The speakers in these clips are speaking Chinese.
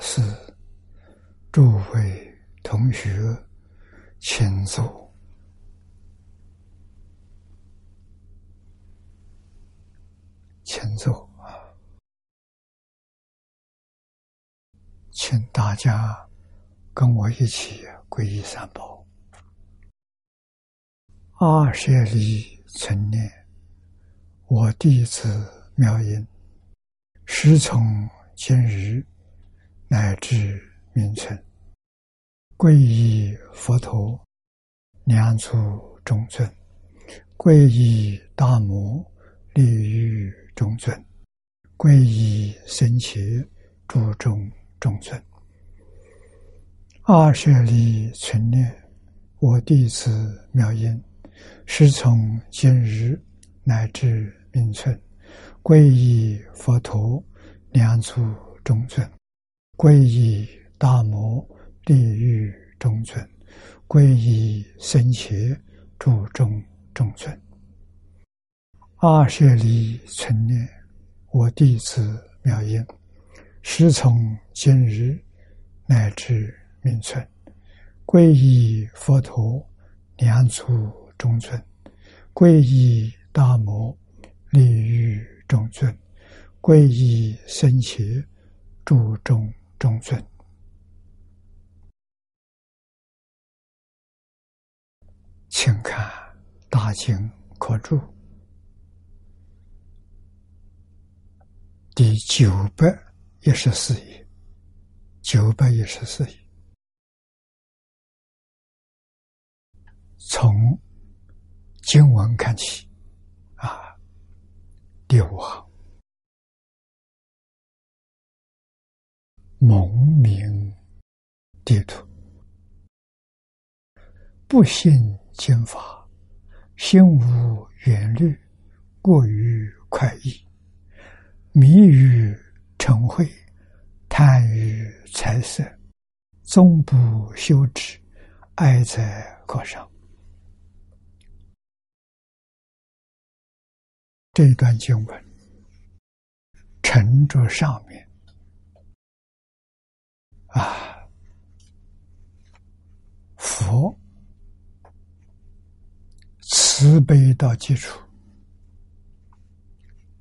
是、诸位同学，请坐，请坐啊！请大家跟我一起皈依三宝。二舍利存念，我弟子妙音，师从今日。乃至名存，皈依佛陀，两足中尊；皈依大摩，利于中尊；皈依僧伽，注中中尊。二舍利存念，我弟子妙音，师从今日乃至名存，皈依佛陀，两足中尊。皈依大摩地狱中尊，皈依僧伽注中中尊。二舍利存念，我弟子妙音，师从今日乃至命存，皈依佛陀两足中尊，皈依大摩地狱中尊，皈依僧伽注中。中尊，请看《大经可注》第九百一十四页，九百一十四页，从经文看起，啊，第五行。蒙明地图，不信经法，心无远虑，过于快意，迷于嗔恚，贪于财色，终不修止，爱在课上。这一段经文，沉着上面。啊！佛慈悲到基础，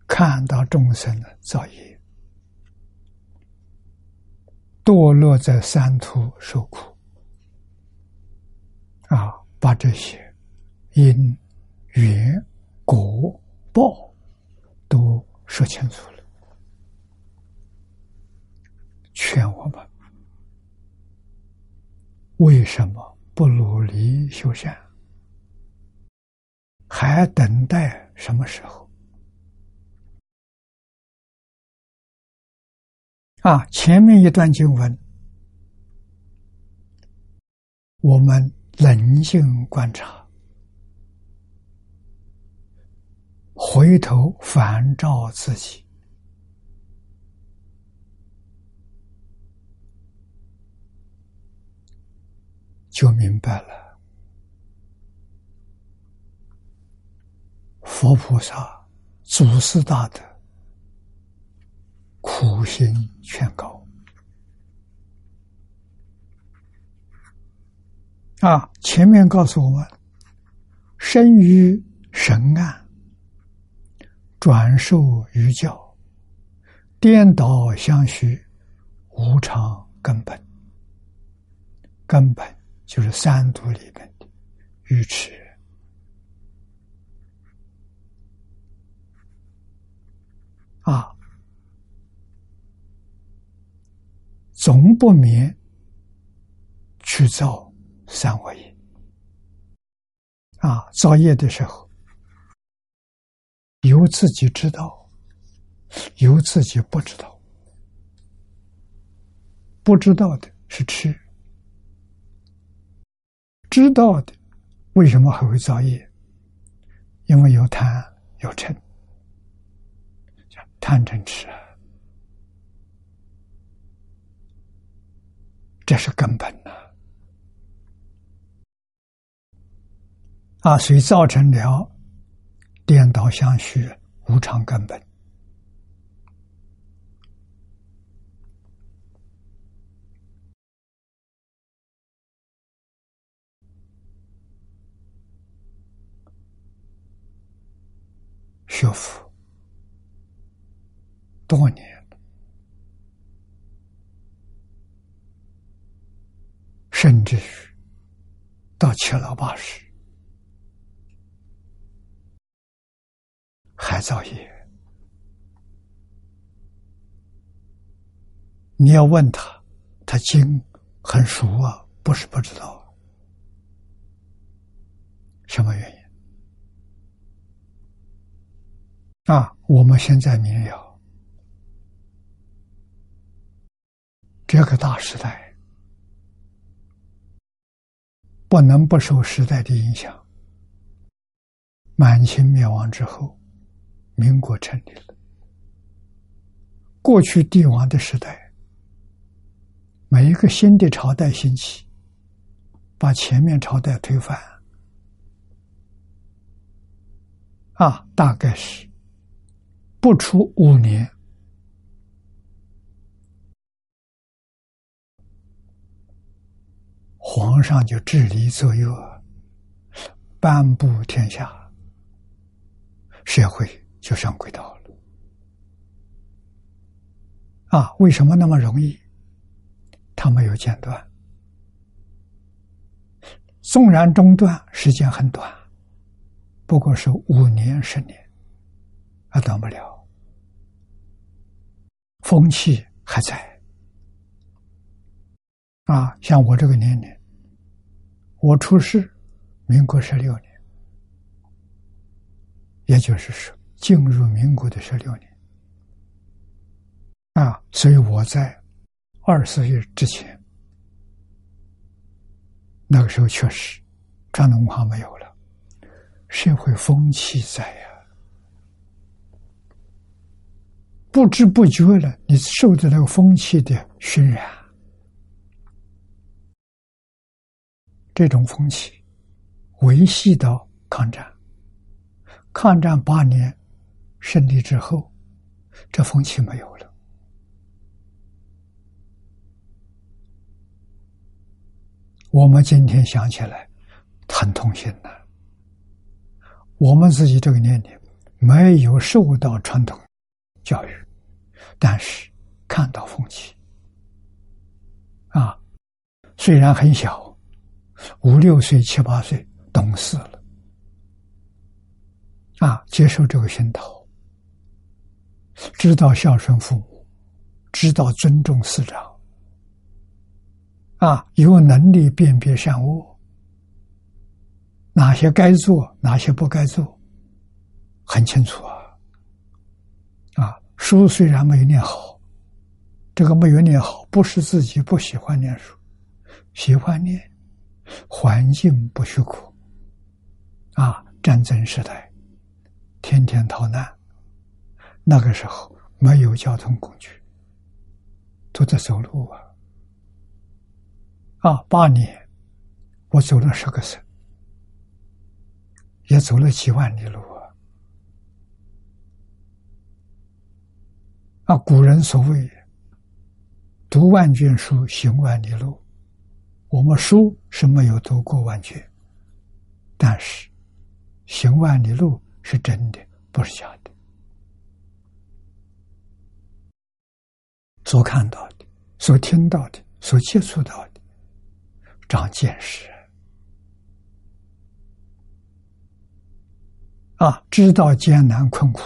看到众生的造业，堕落在三途受苦，啊，把这些因缘果报都说清楚了，劝我们。为什么不努力修善？还等待什么时候？啊，前面一段经文，我们冷静观察，回头反照自己。就明白了，佛菩萨祖师大德苦心劝告啊！前面告诉我们，生于神案，转受于教，颠倒相续，无常根本，根本。就是三毒里面的愚痴。啊，总不免去造三恶业。啊，造业的时候有自己知道，有自己不知道，不知道的是痴。知道的，为什么还会造业？因为有贪有嗔，贪嗔痴，这是根本的啊！所以造成了颠倒相续、无常根本学佛多年，甚至是到七老八十还造业。你要问他，他经很熟啊，不是不知道。什么原因？啊，我们现在明了，这个大时代不能不受时代的影响。满清灭亡之后，民国成立了。过去帝王的时代。每一个新的朝代兴起，把前面朝代推翻，啊，大概是不出五年，皇上就治理左右，颁布天下，社会就上轨道了。啊，为什么那么容易？他没有间断，纵然中断，时间很短，不过是五年、十年，还断不了。风气还在啊！像我这个年龄，我出世民国十六年，也就是说进入民国的十六年啊，所以我在。二十岁之前，那个时候确实传统文化没有了，社会风气在呀，不知不觉的，你受着那个风气的熏染，这种风气维系到抗战，抗战八年胜利之后，这风气没有了。我们今天想起来，很痛心的。我们自己这个年龄没有受到传统教育，但是看到风气啊，虽然很小，五六岁、七八岁懂事了啊，接受这个熏陶，知道孝顺父母，知道尊重师长。啊，有能力辨别善恶，哪些该做，哪些不该做，很清楚啊。书虽然没有念好，这个没有念好，不是自己不喜欢念书，喜欢念，环境不许可。啊，战争时代，天天逃难，那个时候没有交通工具，都在走路啊。啊，八年，我走了十个省，也走了几万里路啊！古人所谓“读万卷书，行万里路”，我们书是没有读过万卷，但是行万里路是真的，不是假的。所看到的，所听到的，所接触到的。长见识啊，知道艰难困苦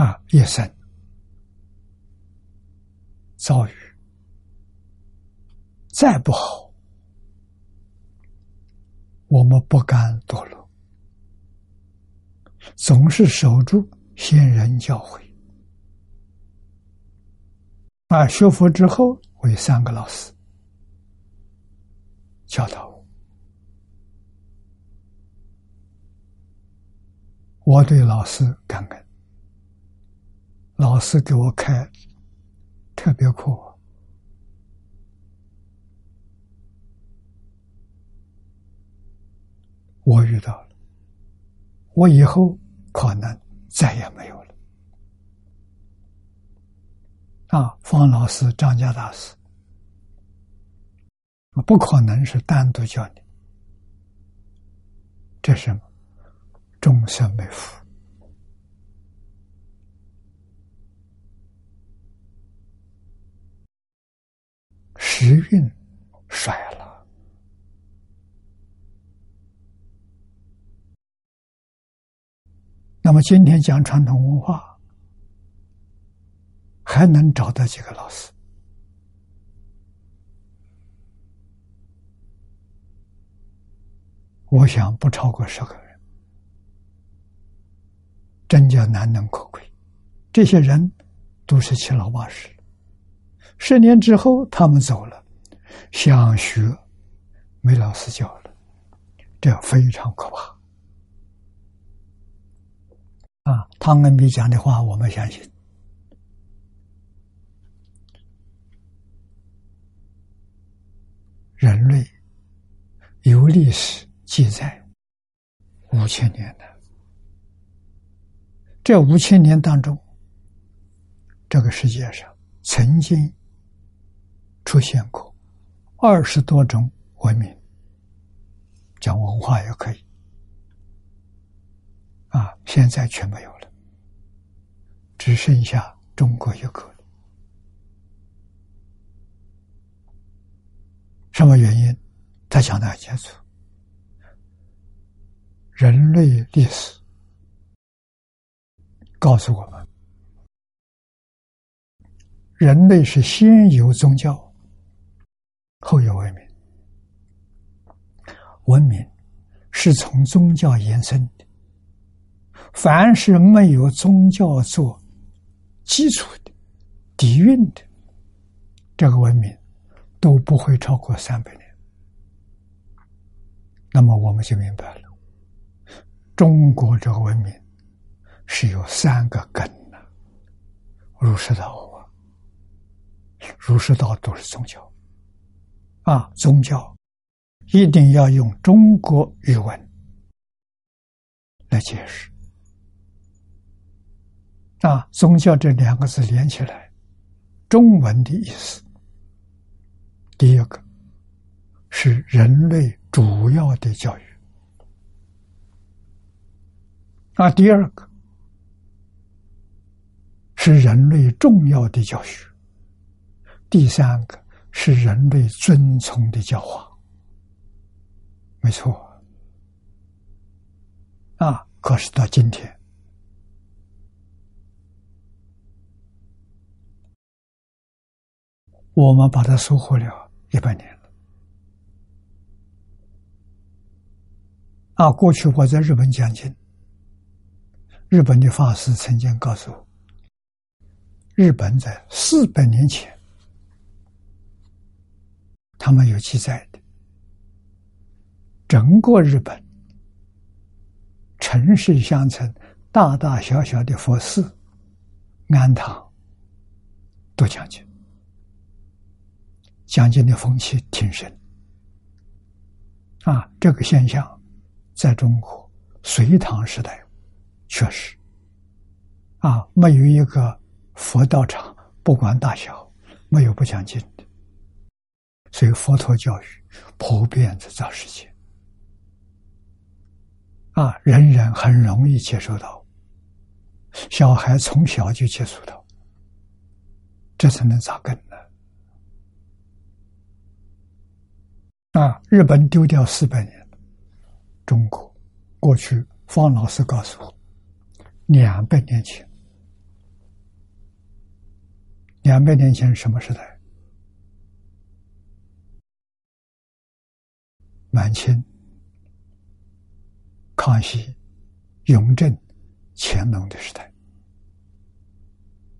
啊，一生遭遇再不好，我们不甘堕落，总是守住先人教诲。啊！学佛之后，我有三个老师教导我，我对老师感恩。老师给我开特别课，我遇到了，我以后可能再也没有了。啊，方老师、张家大师，不可能是单独教你。这是？终身没福，时运衰了。那么今天讲传统文化，还能找到几个老师？我想不超过十个人。真叫难能可贵，这些人都是七老八十，十年之后他们走了，想学没老师教了，这非常可怕。啊，汤恩比讲的话，我们相信，人类有历史记载五千年的。这五千年当中，这个世界上曾经出现过二十多种文明，讲文化也可以啊，现在全没有了，只剩下中国一个。什么原因？他讲的很清楚，人类历史。告诉我们，人类是先有宗教，后有文明。文明是从宗教延伸的。凡是没有宗教做基础的、底蕴的，这个文明都不会超过三百年。那么我们就明白了，中国这个文明。是有三个根的，儒释道啊，儒释道都是宗教，啊，宗教一定要用中国语文来解释，啊，宗教这两个字连起来，中文的意思，第一个是人类主要的教育，啊，第二个。是人类重要的教学。第三个是人类遵从的教化，没错。啊，可是到今天，我们把它收获了一百年了。啊，过去我在日本讲经，日本的法师曾经告诉我。日本在四百年前，他们有记载的，整个日本城市乡村大大小小的佛寺、庵堂都讲经，讲经的风气挺盛。啊，这个现象在中国隋唐时代确实啊，没有一个。佛道场不管大小，没有不讲经，所以佛陀教育普遍在造世界，啊，人人很容易接受到，小孩从小就接触到，这才能扎根呢。啊，日本丢掉四百年，中国过去方老师告诉我，两百年前。两百年前什么时代？满清、康熙、雍正、乾隆的时代。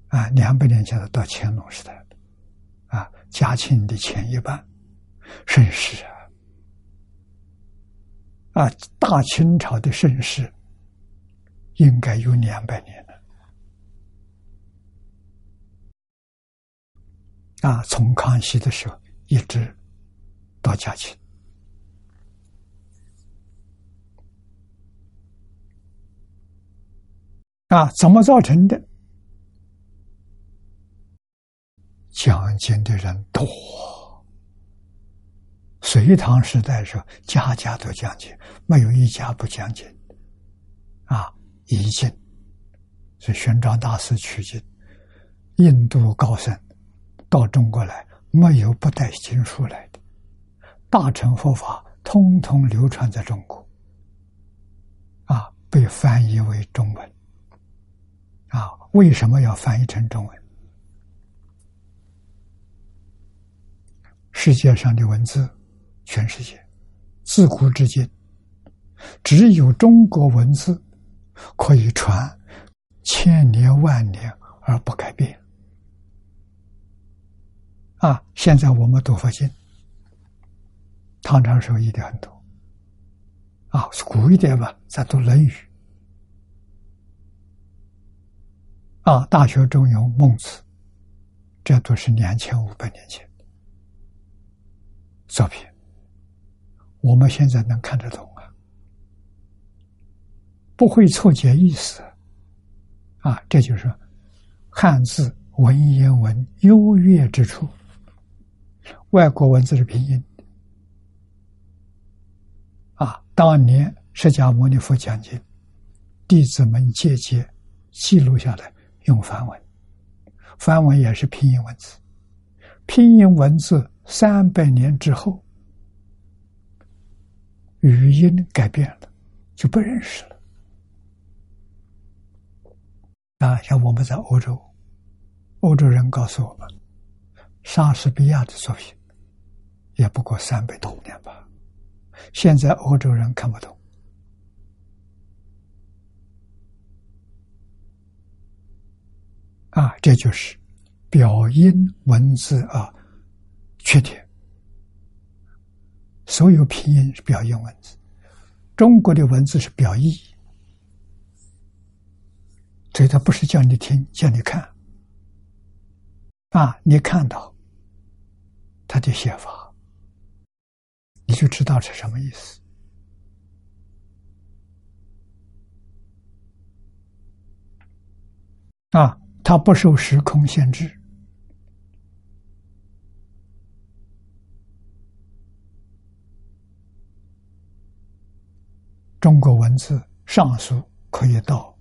啊，两百年前的到乾隆时代啊，嘉庆的前一半盛世啊，啊，大清朝的盛世应该有两百年了。啊，从康熙的时候一直到嘉庆，啊，怎么造成的？讲经的人多，隋唐时代时候，家家都讲经，没有一家不讲经。啊，译经是玄奘大师取经，印度高僧到中国来，没有不带经书来的。大乘佛法通通流传在中国，啊，被翻译为中文。啊，为什么要翻译成中文？世界上的文字，全世界自古至今，只有中国文字可以传千年万年而不改变。啊，现在我们读佛经，唐朝时候译的很多，啊，古一点吧，咱读《论语》，啊，《大学》《中有》《孟子》，这都是两千五百年前。照片，我们现在能看得懂啊，不会错解意思啊，这就是汉字文言文优越之处。外国文字的拼音啊，当年释迦牟尼佛讲经，弟子们借鉴记录下来，用梵文，梵文也是拼音文字，拼音文字。三百年之后，语音改变了，就不认识了。啊，像我们在欧洲，欧洲人告诉我们，莎士比亚的作品也不过三百多年吧。现在欧洲人看不懂，啊，这就是表音文字啊。缺点，所有拼音是表音文字，中国的文字是表意，所以它不是叫你听，叫你看。啊，你看到他的写法，你就知道是什么意思。啊，它不受时空限制。中国文字上书可以到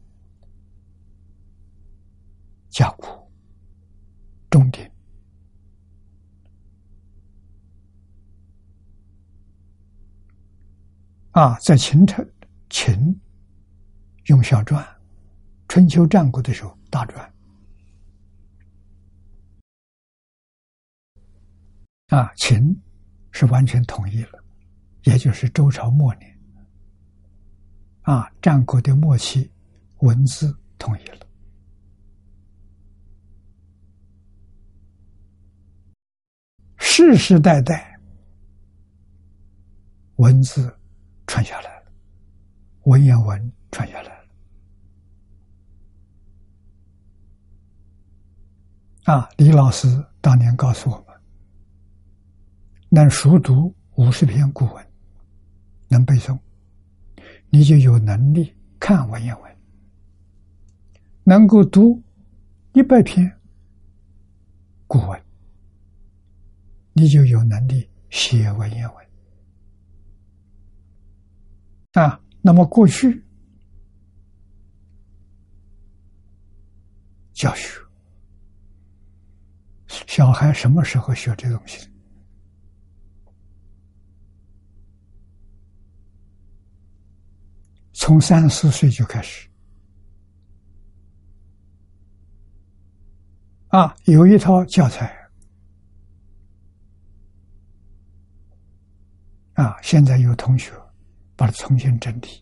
甲骨、中鼎啊，在秦朝秦用小篆，春秋战国的时候大篆啊，秦是完全统一了，也就是周朝末年。啊，战国的末期，文字统一了，世世代代文字传下来了，文言文传下来了。啊，李老师当年告诉我们，能熟读五十篇古文，能背诵。你就有能力看文言文，能够读一百篇古文，你就有能力写文言文啊。那么过去教学，小孩什么时候学这东西？从三四岁就开始啊，有一套教材啊，现在有同学把它重新整理、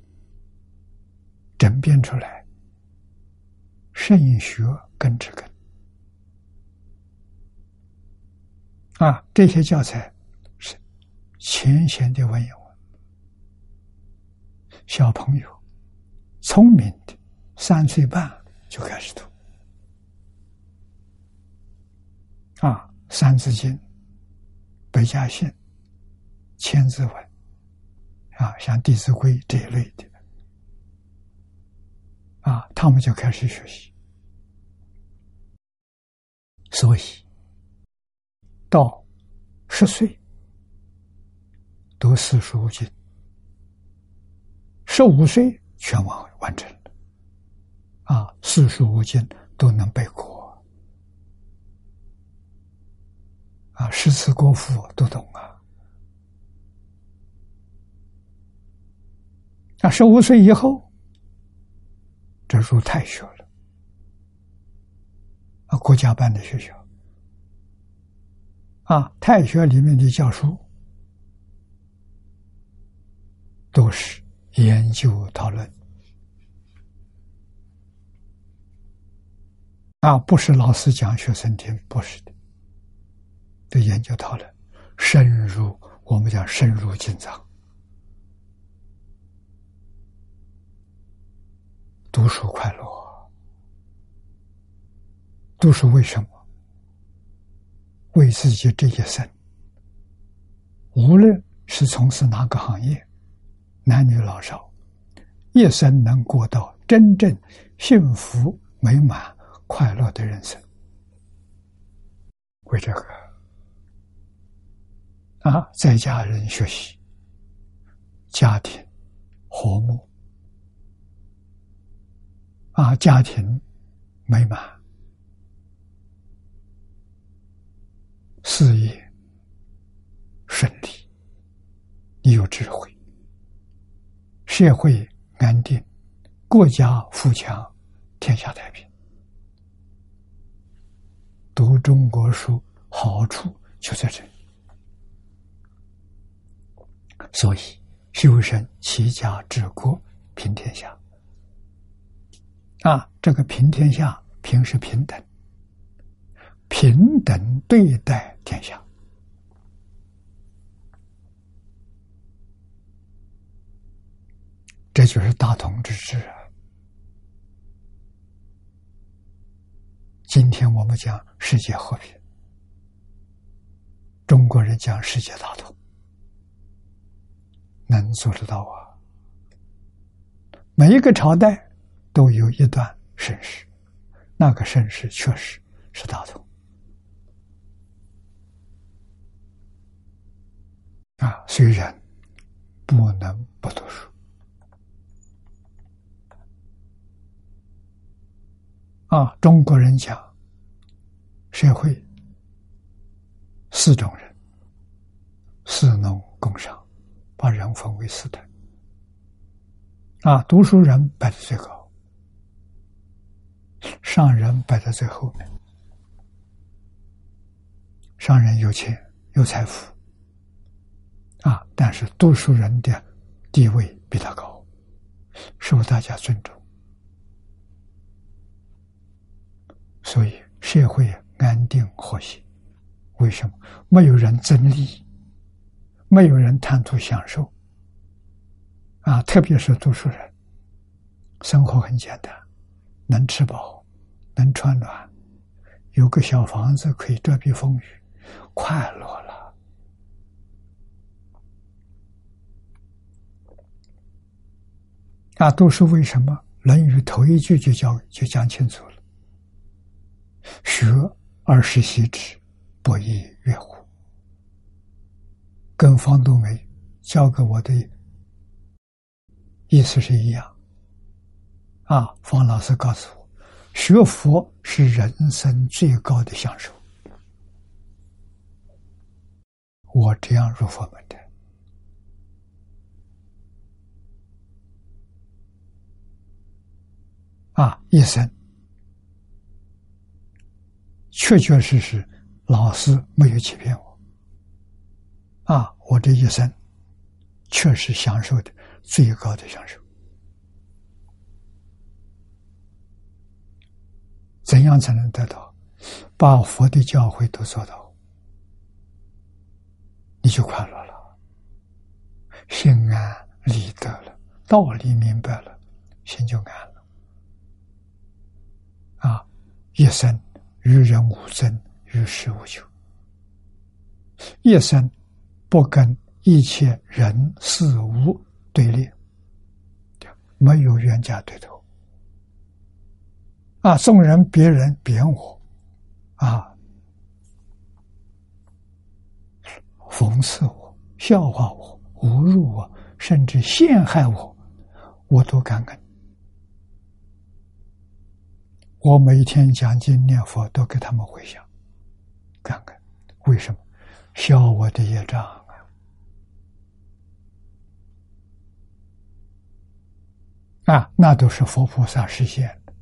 整编出来，慎学根之根啊，这些教材是浅显的文言。小朋友，聪明的，三岁半就开始读。啊，《三字经》《百家姓》《千字文》啊，像《弟子规》这一类的。啊，他们就开始学习。所以到十岁读四书五经，十五岁全完完成了，啊，四书五经都能背过，啊，诗词歌赋都懂啊，啊，十五岁以后，这入太学了，啊，国家办的学校，啊，太学里面的教书。都是研究讨论啊，不是老师讲学生听，不是的，的研究讨论，深入我们讲深入进藏，读书快乐，读书为什么？为自己这一生，无论是从事哪个行业。男女老少，一生能过到真正幸福美满、快乐的人生，为这个啊，在家人学习，家庭和睦。啊，家庭美满，事业顺利，你有智慧。社会安定，国家富强，天下太平。读中国书好处就在这里，所以修身齐家治国平天下。啊，这个平天下，平是平等，平等对待天下。这就是大同之治啊！今天我们讲世界和平，中国人讲世界大同，能做得到啊？每一个朝代都有一段盛世，那个盛世确实是大同啊！虽然不能不读书。啊，中国人讲社会四种人：士农工商，把人分为四等。啊，读书人摆在最高，商人摆在最后面。商人有钱有财富，啊，但是读书人的地位比他高，受大家尊重。所以社会安定和谐，为什么？没有人争利，没有人贪图享受，啊，特别是读书人，生活很简单，能吃饱，能穿暖，有个小房子可以遮避风雨，快乐了。啊，读书为什么？《论语》头一句就教就讲清楚了。学而时习之，不亦乐乎？跟方东梅教给我的意思是一样。啊，方老师告诉我，学佛是人生最高的享受。我这样入佛门的，啊，一生。确确实实，老师没有欺骗我。啊，我这一生确实享受的最高的享受。怎样才能得到？把佛的教诲都做到，你就快乐了，心安理得了，道理明白了，心就安了。啊，一生。与人无争，与世无求，一生不跟一切人事物对立，没有冤家对头。啊，众人别人贬我，啊，讽刺我，笑话我，侮辱我，甚至陷害我，我都敢跟。我每天讲经念佛，都给他们回想，看看。为什么？消我的业障啊！啊，那都是佛菩萨实现的，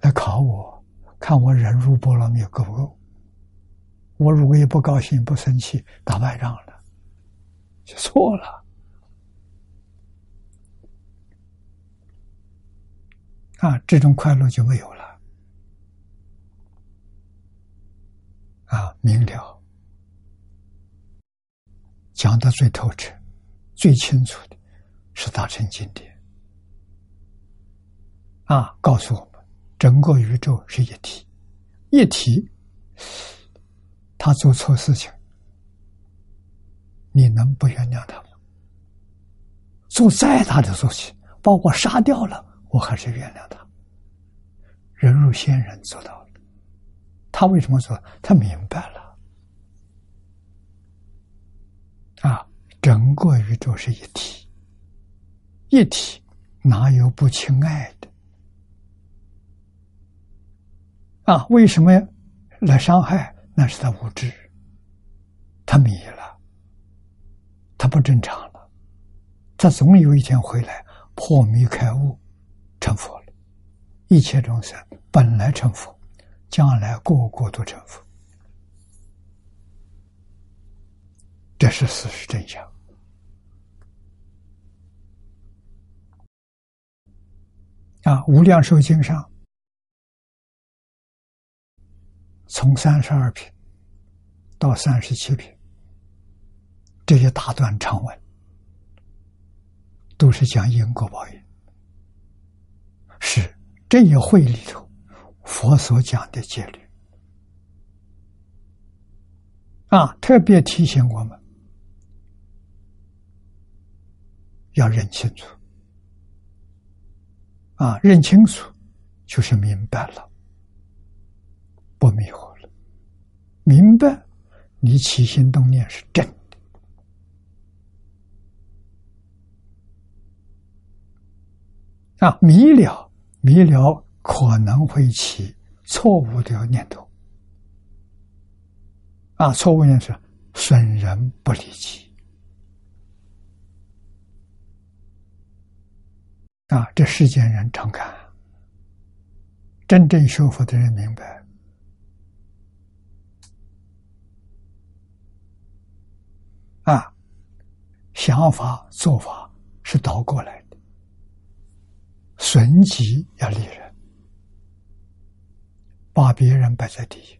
来考我，看我忍辱波罗蜜够不够。我如果也不高兴、不生气，打败仗了，就错了。啊，这种快乐就没有了。啊，明了，讲的最透彻、最清楚的是大乘经典。啊，告诉我们，整个宇宙是一体，一体，他做错事情，你能不原谅他吗？做再大的事情，把我杀掉了，我还是原谅他。人如仙人做到。他为什么说？他明白了啊！整个宇宙是一体，一体哪有不亲爱的啊？为什么来伤害？那是他无知，他迷了，他不正常了。他总有一天回来破迷开悟，成佛了。一切众生本来成佛。将来个个都成佛，这是事实真相。啊，《无量寿经》上从三十二品到三十七品，这些大段长文都是讲因果报应，是这一会里头。佛所讲的戒律啊，特别提醒我们要认清楚啊，认清楚就是明白了，不迷惑了。明白，你起心动念是真的啊，迷了，迷了。可能会起错误的念头，啊，错误念头损人不利己，啊，这世间人常看，真正学佛的人明白，啊，想法做法是倒过来的，损己要利人。把别人摆在第一，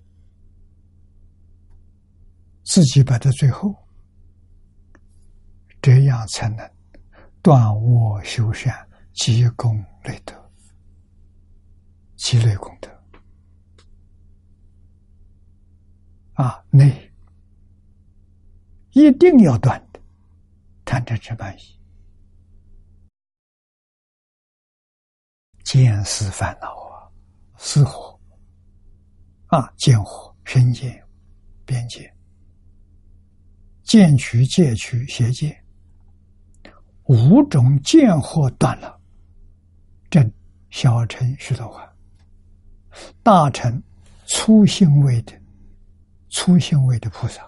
自己摆在最后，这样才能断恶修善、积功累德、积累功德。啊，内一定要断的，贪嗔痴慢疑、见思烦恼啊，死火。啊，见火、身见、边界、见取、戒取、邪见，五种见惑断了，正小乘须陀洹，大乘粗性位的粗性位的菩萨，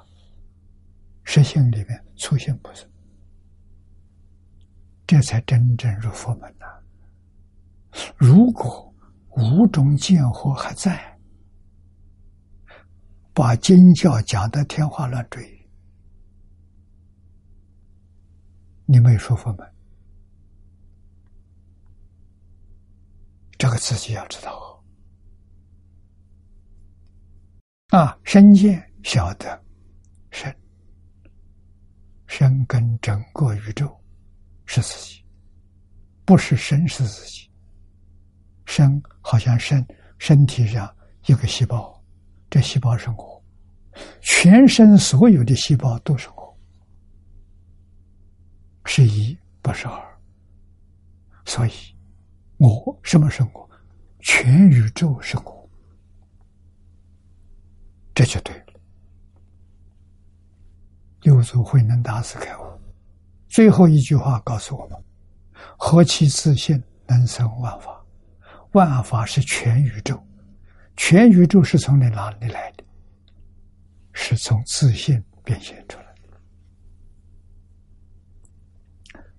实性里面粗性菩萨，这才真正入佛门呐。如果五种见惑还在，把经教讲的天花乱坠，你没有说服吗，这个自己要知道。啊！身见晓得身，身跟整个宇宙是自己，不是身是自己，身好像身身体上一个细胞。这细胞是我，全身所有的细胞都是我，是一不是二，所以，我什么是我？全宇宙是我，这就对了。六祖慧能大师开悟，最后一句话告诉我们：何其自信，能生万法。万法是全宇宙，全宇宙是从你哪里来的？是从自信变现出来的。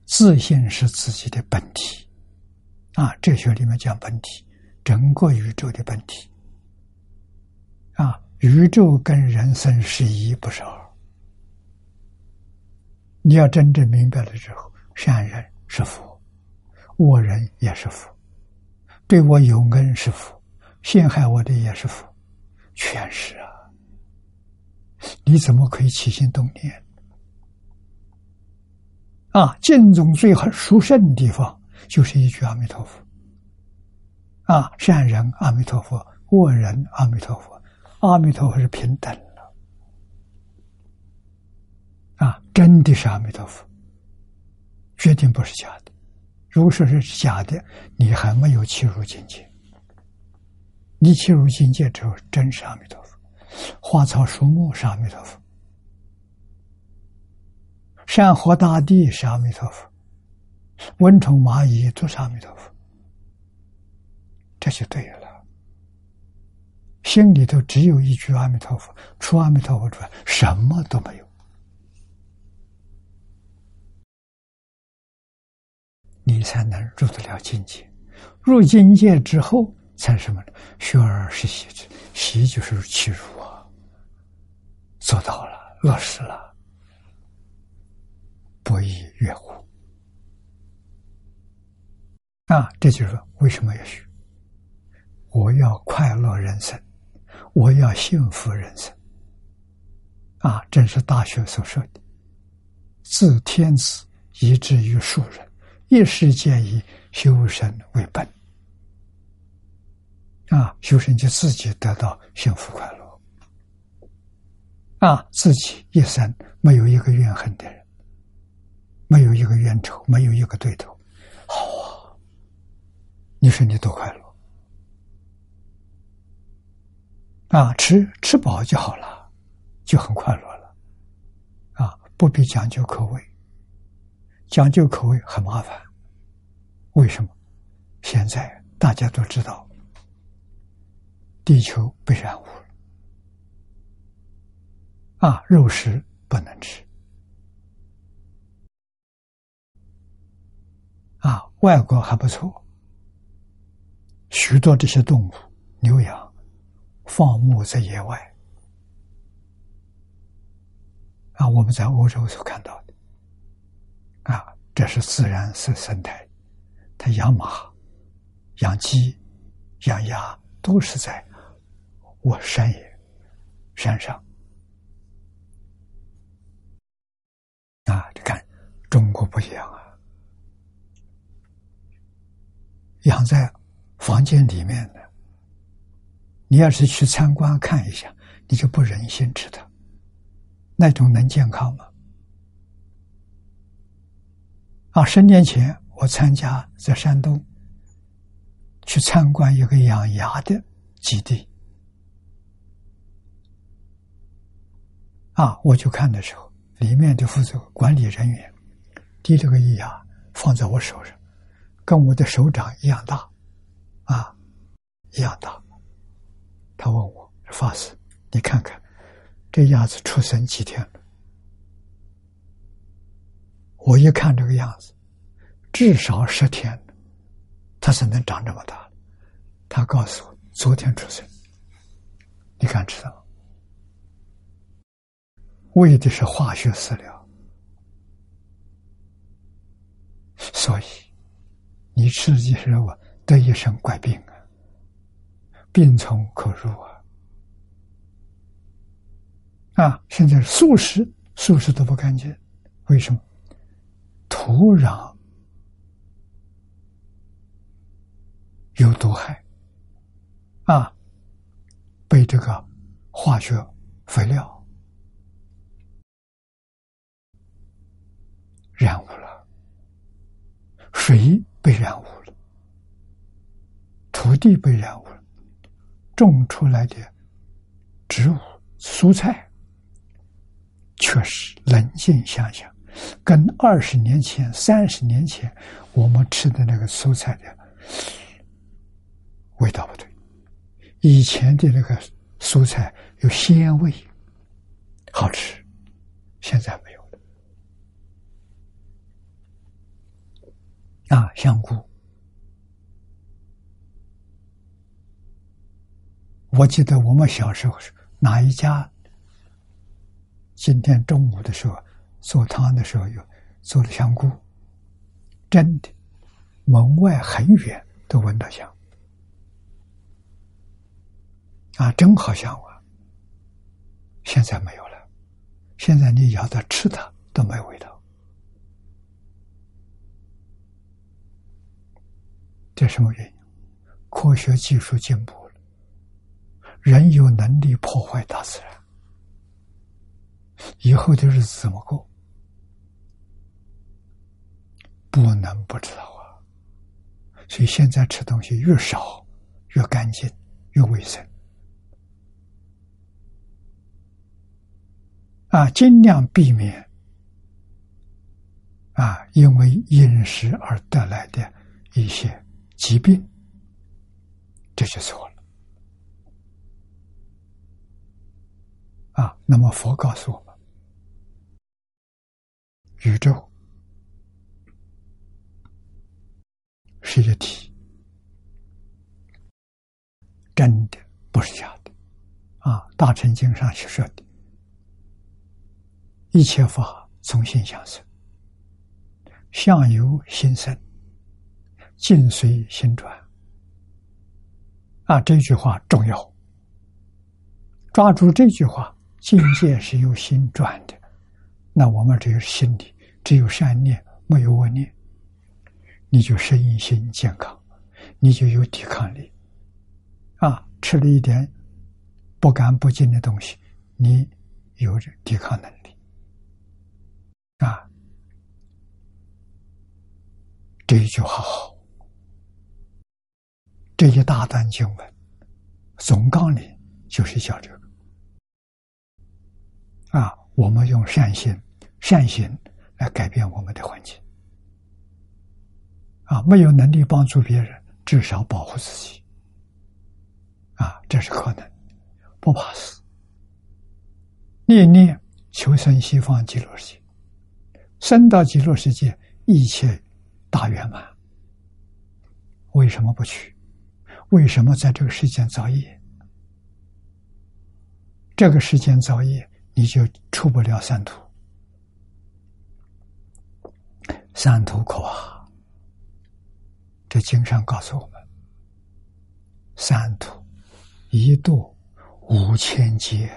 自信是自己的本体啊！哲学里面讲本体，整个宇宙的本体啊！宇宙跟人生是一，不是二。你要真正明白了之后，善人是福，恶人也是福，对我有恩是福，陷害我的也是佛，全是啊！你怎么可以起心动念？啊，净宗最很殊胜的地方，就是一句阿弥陀佛。啊，善人阿弥陀佛，恶人阿弥陀佛，阿弥陀佛是平等。啊，真的是阿弥陀佛，决定不是假的。如果说是假的，你还没有切入境界。你切入境界之后，真是阿弥陀佛。花草树木是阿弥陀佛，山河大地是阿弥陀佛，蚊虫蚂蚁都是阿弥陀佛，这就对了。心里头只有一句阿弥陀佛，除阿弥陀佛之外，什么都没有。你才能入得了境界，入境界之后才什么呢？学而时习之，习就是去入啊，做到了，落实了，不亦乐乎？啊，这就是为什么要学？我要快乐人生，我要幸福人生。啊，正是大学所说的，自天子以至于庶人。一世间以修身为本，啊，修身就自己得到幸福快乐，啊，自己一生没有一个怨恨的人，没有一个冤仇，没有一个对头，好啊！你说你多快乐啊！吃吃饱就好了，就很快乐了，啊，不必讲究口味。讲究口味很麻烦，为什么？现在大家都知道，地球被染污了，啊，肉食不能吃，啊，外国还不错，许多这些动物，牛羊放牧在野外，啊，我们在欧洲所看到的。啊，这是自然是生态，它养马、养鸡、养鸭都是在我山野山上。啊，你看中国不一样啊，养在房间里面的，你要是去参观看一下，你就不忍心吃它，那种能健康吗？啊，十年前我参加在山东去参观一个养鸭的基地，啊，我就看的时候，里面的负责管理人员提了个鸭放在我手上，跟我的手掌一样大，啊，一样大。他问我法师，你看看这鸭子出生几天了？我一看这个样子，至少十天，它是能长这么大。他告诉我，昨天出生。你敢知道？为的是化学饲料，所以你吃这些肉得一身怪病啊，病从口入啊！啊，现在素食，素食都不干净，为什么？土壤有毒害啊，被这个化学肥料染污了，水被染污了，土地被染污了，种出来的植物蔬菜，确实冷静想想。跟二十年前、三十年前我们吃的那个蔬菜的味道不对。以前的那个蔬菜有鲜味，好吃，现在没有了。啊，香菇，我记得我们小时候是哪一家？今天中午的时候做汤的时候有做了香菇，真的，门外很远都闻到香。啊，真好香啊！现在没有了，现在你咬到吃它都没味道，这什么原因？科学技术进步了，人有能力破坏大自然，以后的日子怎么过？不能不知道啊！所以现在吃东西越少越干净越卫生。啊，尽量避免啊，因为饮食而得来的一些疾病，这就错了。啊，那么佛告诉我们，宇宙是一体，真的不是假的。啊，《大乘经》上所说的。一切法从心想生，相由心生，境随心转。啊，这句话重要。抓住这句话，境界是由心转的。那我们只有心里只有善念，没有恶念，你就身心健康，你就有抵抗力。啊，吃了一点不干不净的东西，你有着抵抗能力。啊，这一句话好，这一大段经文总纲领就是讲这个。啊，我们用善心、善行来改变我们的环境。啊，没有能力帮助别人，至少保护自己。啊，这是可能，不怕死，念念求生西方极乐世界。生到极乐世界，一切大圆满。为什么不去？为什么在这个世间造业？这个世间造业，你就出不了三途。三途苦啊。这经上告诉我们：三途一度五千劫，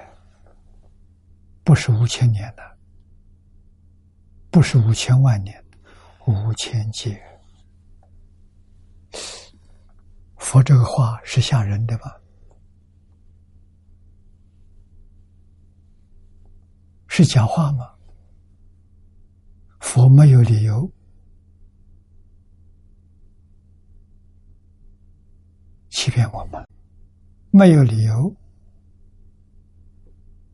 不是五千年的。不是五千万年，五千劫。佛这个话是吓人的吧？是假话吗？佛没有理由欺骗我们，没有理由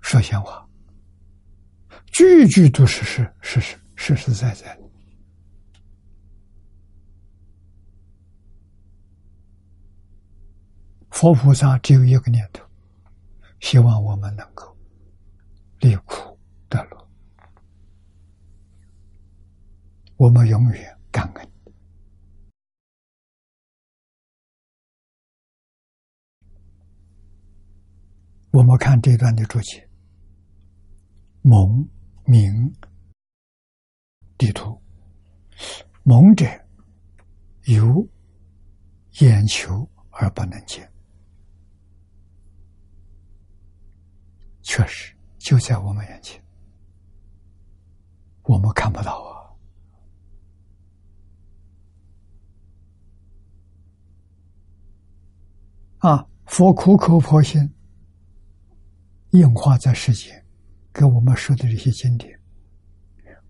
说闲话，句句都是事事实。实实在在的，佛菩萨只有一个念头，希望我们能够离苦得乐。我们永远感恩。我们看这段的注解，蒙明。地图，蒙者有眼球而不能见，确实就在我们眼前，我们看不到啊！啊，佛苦口婆心硬化在世间，给我们说的这些经典。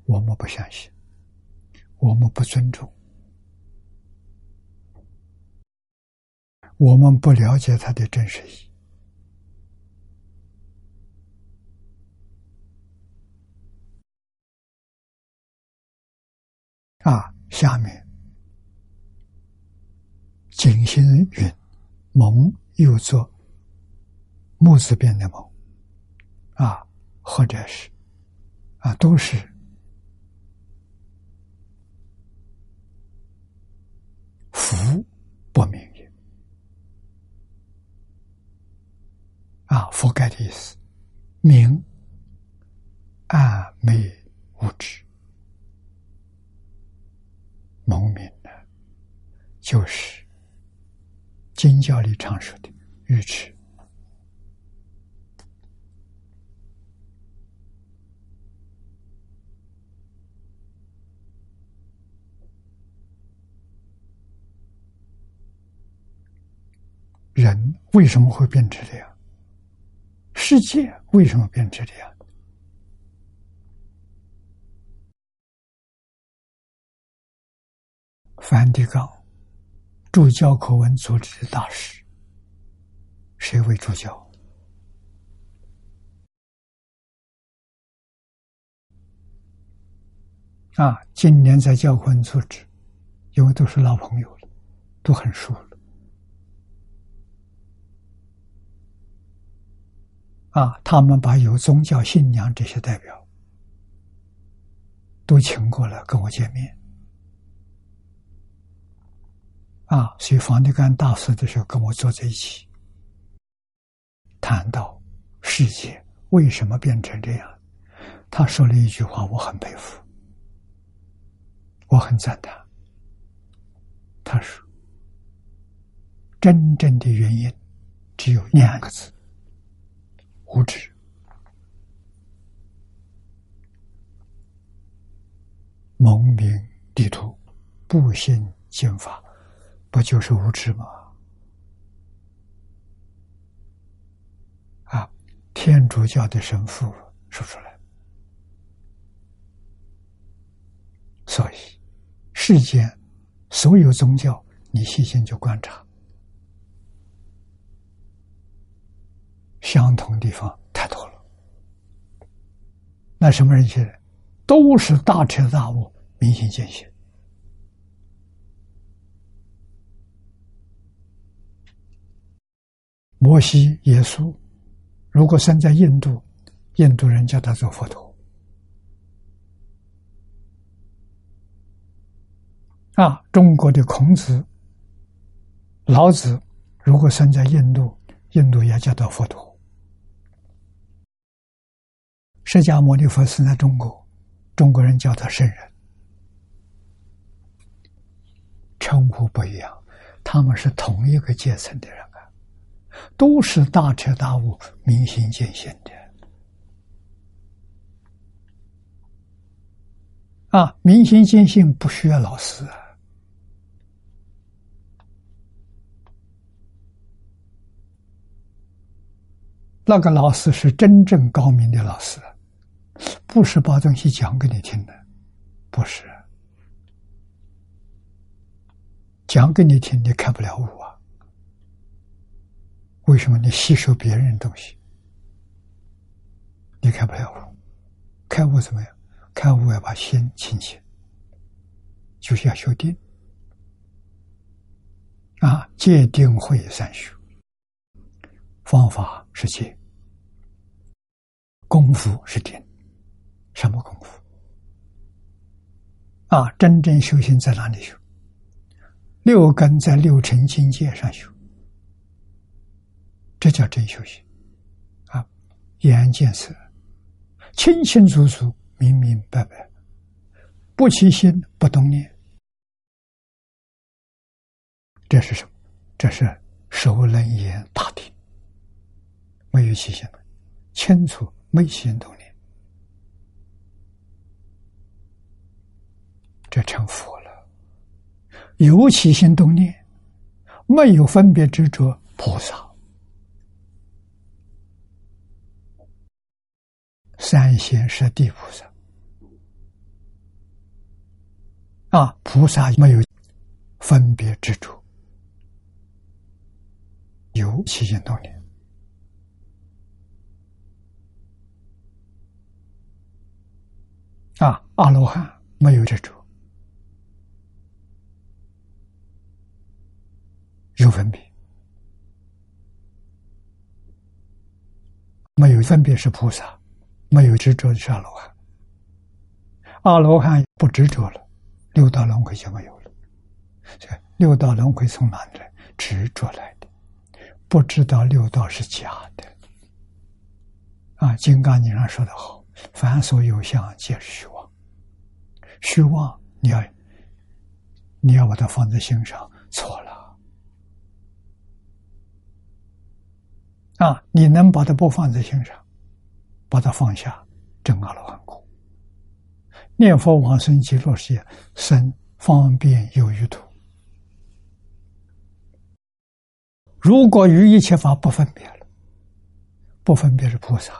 我们不相信，我们不尊重，我们不了解它的真实意。啊下面井星云蒙又作木字边的蒙啊或者是啊都是福不明也。啊覆盖的意思明暗昧无知。农民呢，就是经教里常说的愚痴人，为什么会变成这样？世界为什么变成这样？梵蒂冈助教口文组织的大使，谁为主教？啊，今年在教口文组织，因为都是老朋友了，都很熟了。啊，他们把有宗教信仰这些代表都请过来跟我见面。啊，所以房地干大师的时候跟我坐在一起，谈到世界为什么变成这样，他说了一句话，我很佩服，我很赞叹。他说：“真正的原因只有两个字，无知。”蒙明地图，步行经法，不就是无知吗？啊天主教的神父说出来。所以世间所有宗教你细心就观察相同地方太多了。那什么人去都是大彻大悟明心见性。摩西、耶稣，如果生在印度，印度人叫他做佛陀。啊，中国的孔子、老子，如果生在印度，印度也叫他佛陀。释迦牟尼佛生在中国，中国人叫他圣人，称呼不一样，他们是同一个阶层的人。都是大彻大悟明心见性的。啊明心见性不需要老师啊。那个老师是真正高明的老师不是把东西讲给你听的不是。讲给你听你开不了悟。为什么你吸收别人的东西？你开不了悟，开悟怎么样？开悟要把心清净，就是要修定啊，戒定慧三修。方法是戒，功夫是定，什么功夫？啊，真正修行在哪里修？六根在六尘境界上修。这叫真修行啊！眼见色，清清楚楚、明明白白，不起心，不动念，这是什么？这是熟能言大定，没有起心，清楚没起心动念，这成佛了。有起心动念，没有分别执着，菩萨。三贤十地菩萨啊，菩萨没有分别之处，有起心动念。啊，阿罗汉没有这种有分别，没有分别是菩萨。没有执着是阿罗汉。阿罗汉不执着了，六道轮回就没有了。这六道轮回从哪里来？执着来的，不知道六道是假的。啊，《金刚经》上说的好：“凡所有相，皆是虚妄。”虚妄，你要你要把它放在心上，错了。啊，你能把它不放在心上，把它放下，正阿罗汉果。念佛往生极乐世界，生方便有余土。如果与一切法不分别了，不分别是菩萨。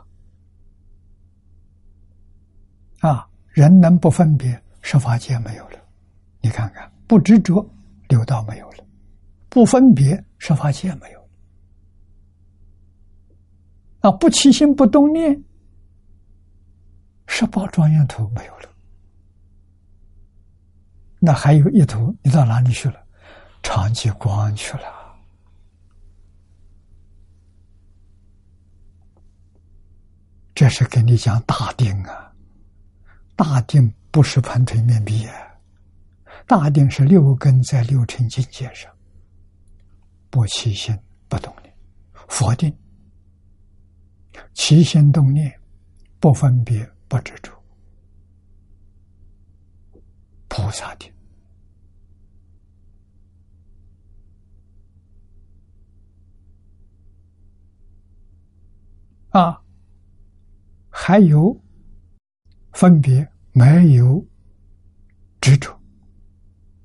啊，人能不分别，十法界没有了。你看看，不执着，六道没有了；不分别，十法界没有。啊，不起心不动念，十八庄严土没有了。那还有一图，你到哪里去了？长吉光去了。这是跟你讲大定啊，大定不是盘腿面壁啊，大定是六根在六尘境界上，不起心不动念，佛定，起心动念，不分别不执着。菩萨的。啊，还有分别没有执着，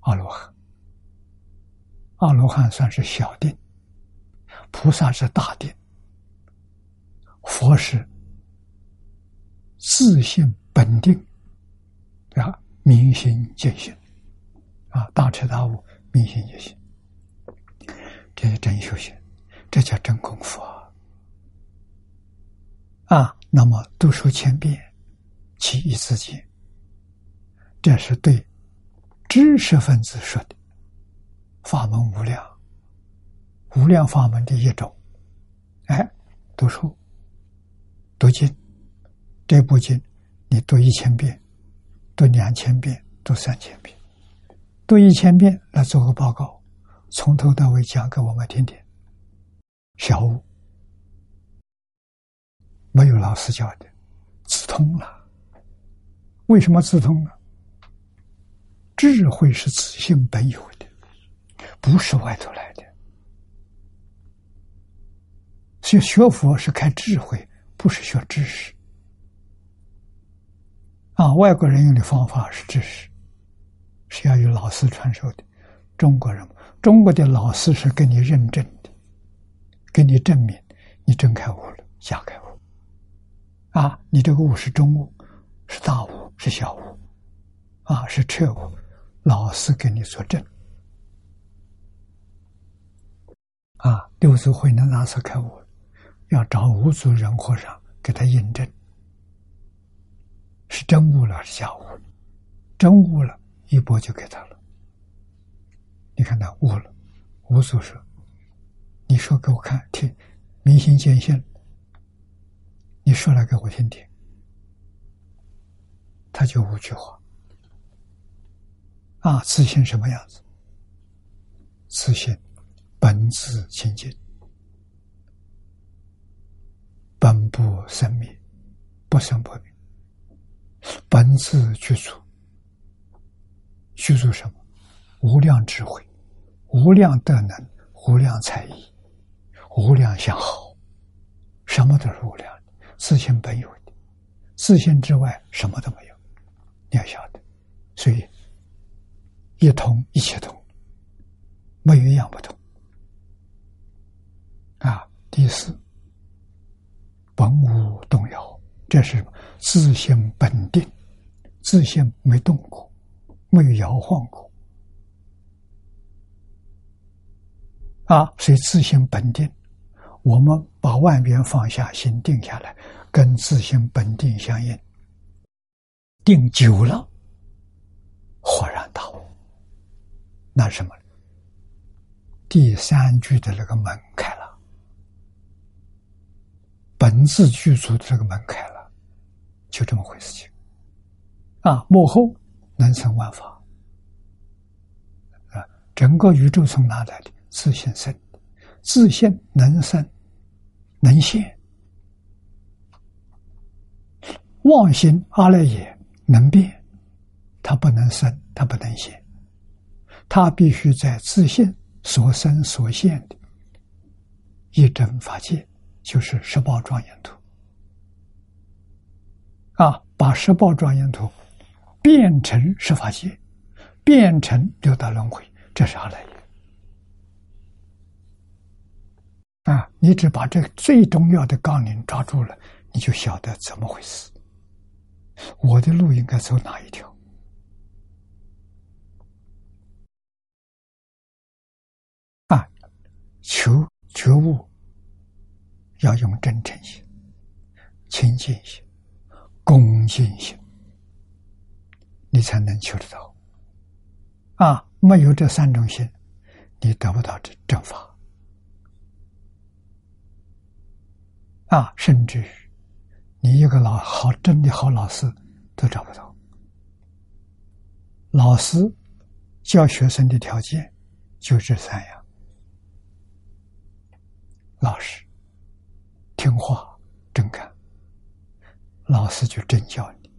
阿罗汉，阿罗汉算是小定，菩萨是大定，佛是自性本定，啊。明心见性，啊，大彻大悟，明心见性，这是真修行，这叫真功夫啊！啊，那么读书千遍，其义自见，这是对知识分子说的。法门无量，无量法门的一种。哎，读书，读经，这部经你读一千遍。读两千遍，读三千遍，读一千遍来做个报告，从头到尾讲给我们听听。小悟没有老师教的，自通了。为什么自通了？智慧是自性本有的，不是外头来的。所以学佛是看智慧，不是学知识。啊，外国人用的方法是知识，是要有老师传授的。中国人，中国的老师是给你认证的，给你证明你真开悟了，假开悟。啊，你这个悟是中悟，是大悟，是小悟，啊，是彻悟，老师给你作证。啊，六祖慧能大师开悟，要找五祖人和尚给他印证。是真悟了还，是假悟了？真悟了，一波就给他了。你看他悟了，无所说。你说给我看听，明心见性。你说来给我听听，他就五句话。啊，自信什么样子？自信本自清净，本不生灭，不生不灭。本自具足，具足什么？无量智慧，无量德能，无量才艺，无量相好，什么都是无量的，自性本有的，自性之外什么都没有。你要晓得，所以一通一切通，没有一样不同。啊，第四，本无动摇，这是？自性本定，自性没动过，没有摇晃过，啊，所以自性本定。我们把万缘放下，心定下来，跟自性本定相应，定久了，恍然大悟。那什么？第三句的那个门开了，本自具足的这个门开了，就这么回事情。啊，幕后能生万法，啊，整个宇宙从哪来的？自信生，自信能生，能现。妄心阿赖耶能变，它不能生，它不能现，它必须在自信所生所现的一真法界，就是十宝庄严土啊，把十宝庄严图变成十法界，变成六道轮回，这是阿赖耶啊！你只把这最重要的纲领抓住了，你就晓得怎么回事。我的路应该走哪一条？啊，求觉悟要用真诚心、清净心、恭敬心，你才能求得到。啊，没有这三种心，你得不到这正法。啊，甚至。你一个老好真的好老师都找不到，老师教学生的条件就这三样：老实、听话、真干。老师就真教你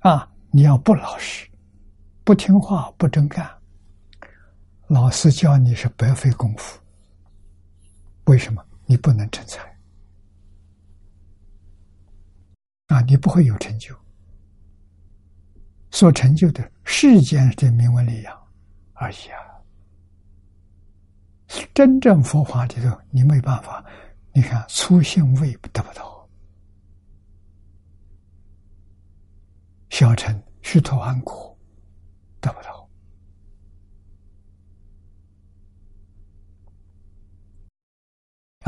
啊！你要不老实、不听话、不真干，老师教你是白费功夫。为什么？你不能成才。啊，你不会有成就，所成就的世间的名闻利养而已啊！真正佛法里头，你没办法。你看，粗性味得不到，小乘虚脱安果得不到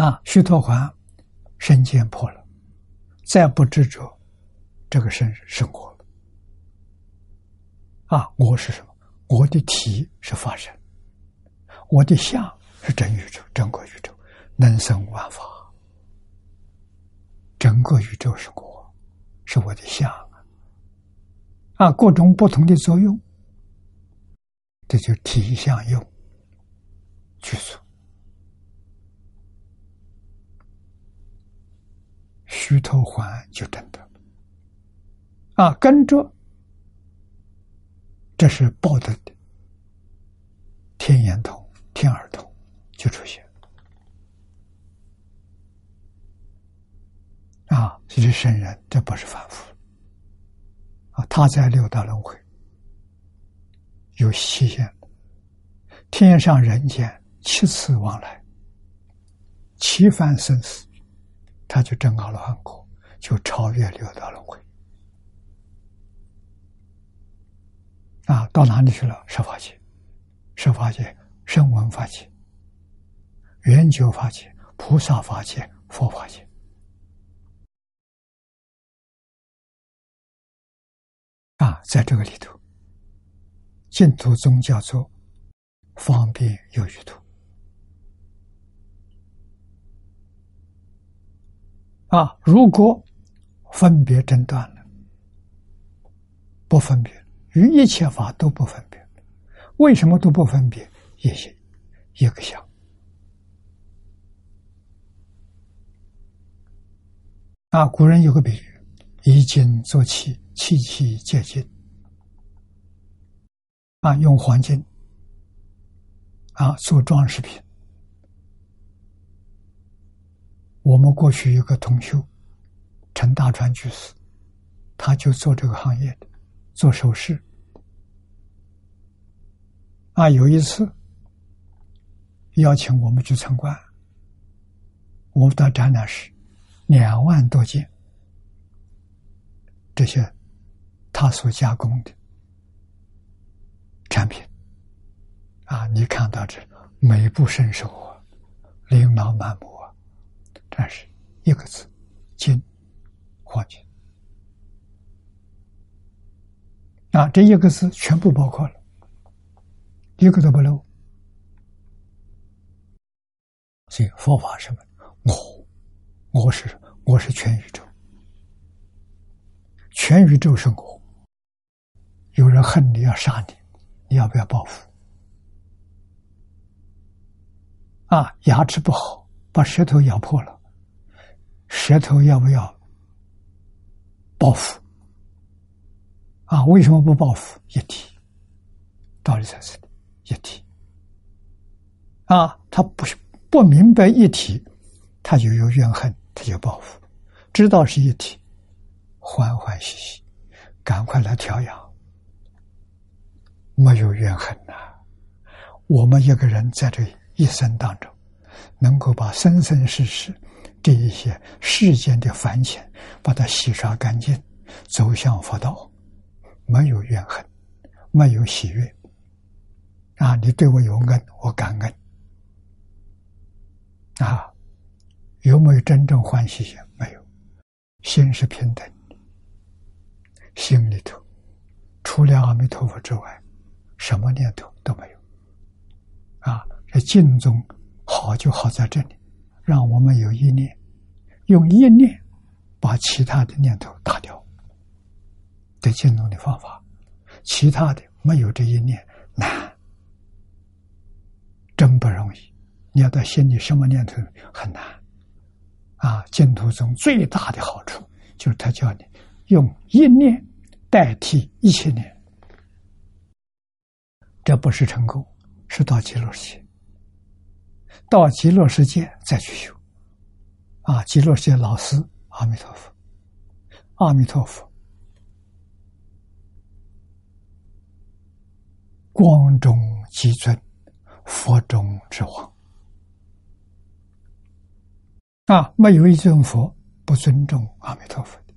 啊！虚脱还身见破了。再不执着，这个生生活了啊！我是什么？我的体是法身，我的相是真宇宙，整个宇宙能生万法，整个宇宙是我，是我的相啊！各种不同的作用，这就体相用具足。虚头还就真的啊，跟着，这是报的天眼通、天耳通就出现啊，这是圣人，这不是凡夫他在六道轮回有期限天上人间七次往来，七番生死。他就证好了汉果，就超越六道轮回啊！到哪里去了？十法界、十法界、声闻法界、圆觉法界、菩萨法界、佛法界在这个里头，净土宗叫做方便有余土。啊！如果分别诊断了，不分别，与一切法都不分别，为什么都不分别？也是一个相。啊，古人有个比喻：以金做器，器器皆金。啊，用黄金啊做装饰品。我们过去有个同修，陈大川居士，他就做这个行业的，做首饰。啊，有一次邀请我们去参观，我们到展览室，两万多件这些他所加工的产品，啊，你看到这美不胜收啊，琳琅满目啊。但是一个字，金，黄金啊，这一个字全部包括了，一个都不漏所以佛法什么？我，我是我是全宇宙，全宇宙是我。有人恨你要杀你，你要不要报复？啊，牙齿不好，把舌头咬破了，舌头要不要报复？啊，为什么不报复？一体，道理在这里，一体。啊，他不不明白一体，他就有怨恨，他就报复。知道是一体，欢欢喜喜，赶快来调养，没有怨恨呐。我们一个人在这一生当中，能够把生生世世这一些世间的烦钱，把它洗刷干净，走向佛道。没有怨恨，没有喜悦，啊！你对我有恩，我感恩，啊！有没有真正欢喜心？没有，心是平等，心里头除了阿弥陀佛之外，什么念头都没有，啊！这静中好就好在这里，让我们有一念，用一念把其他的念头打掉。对进入的方法，其他的没有这一念难，真不容易。你要在心里什么念头很难啊！净土中最大的好处就是他叫你用一念代替一切念，这不是成功，是到极乐世界。到极乐世界再去修啊！极乐世界老师阿弥陀佛，阿弥陀佛。光中极尊，佛中之王啊！没有一尊佛不尊重阿弥陀佛的。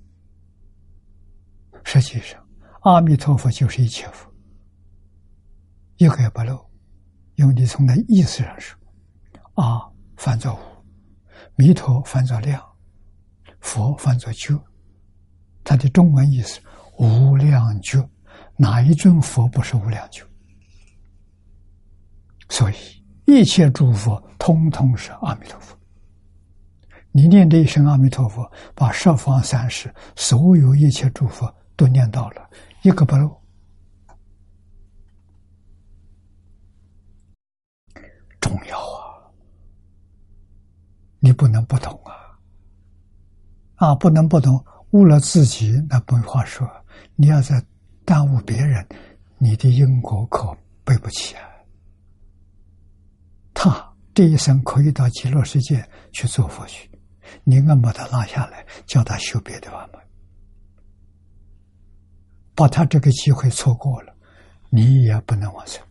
实际上，阿弥陀佛就是一切佛，一个也不漏。因为你从那意思上说，阿翻作无，弥陀翻作量，佛翻作觉，它的中文意思无量觉，哪一尊佛不是无量觉？所以，一切诸佛通通是阿弥陀佛。你念这一声阿弥陀佛，把十方三世所有一切诸佛都念到了，一个不漏。重要啊！你不能不懂啊！啊，不能不懂，误了自己那没话说。你要再耽误别人，你的因果可背不起啊！他这一生可以到极乐世界去做佛去，你硬把他拉下来，叫他修别的法门，把他这个机会错过了，你也不能往生。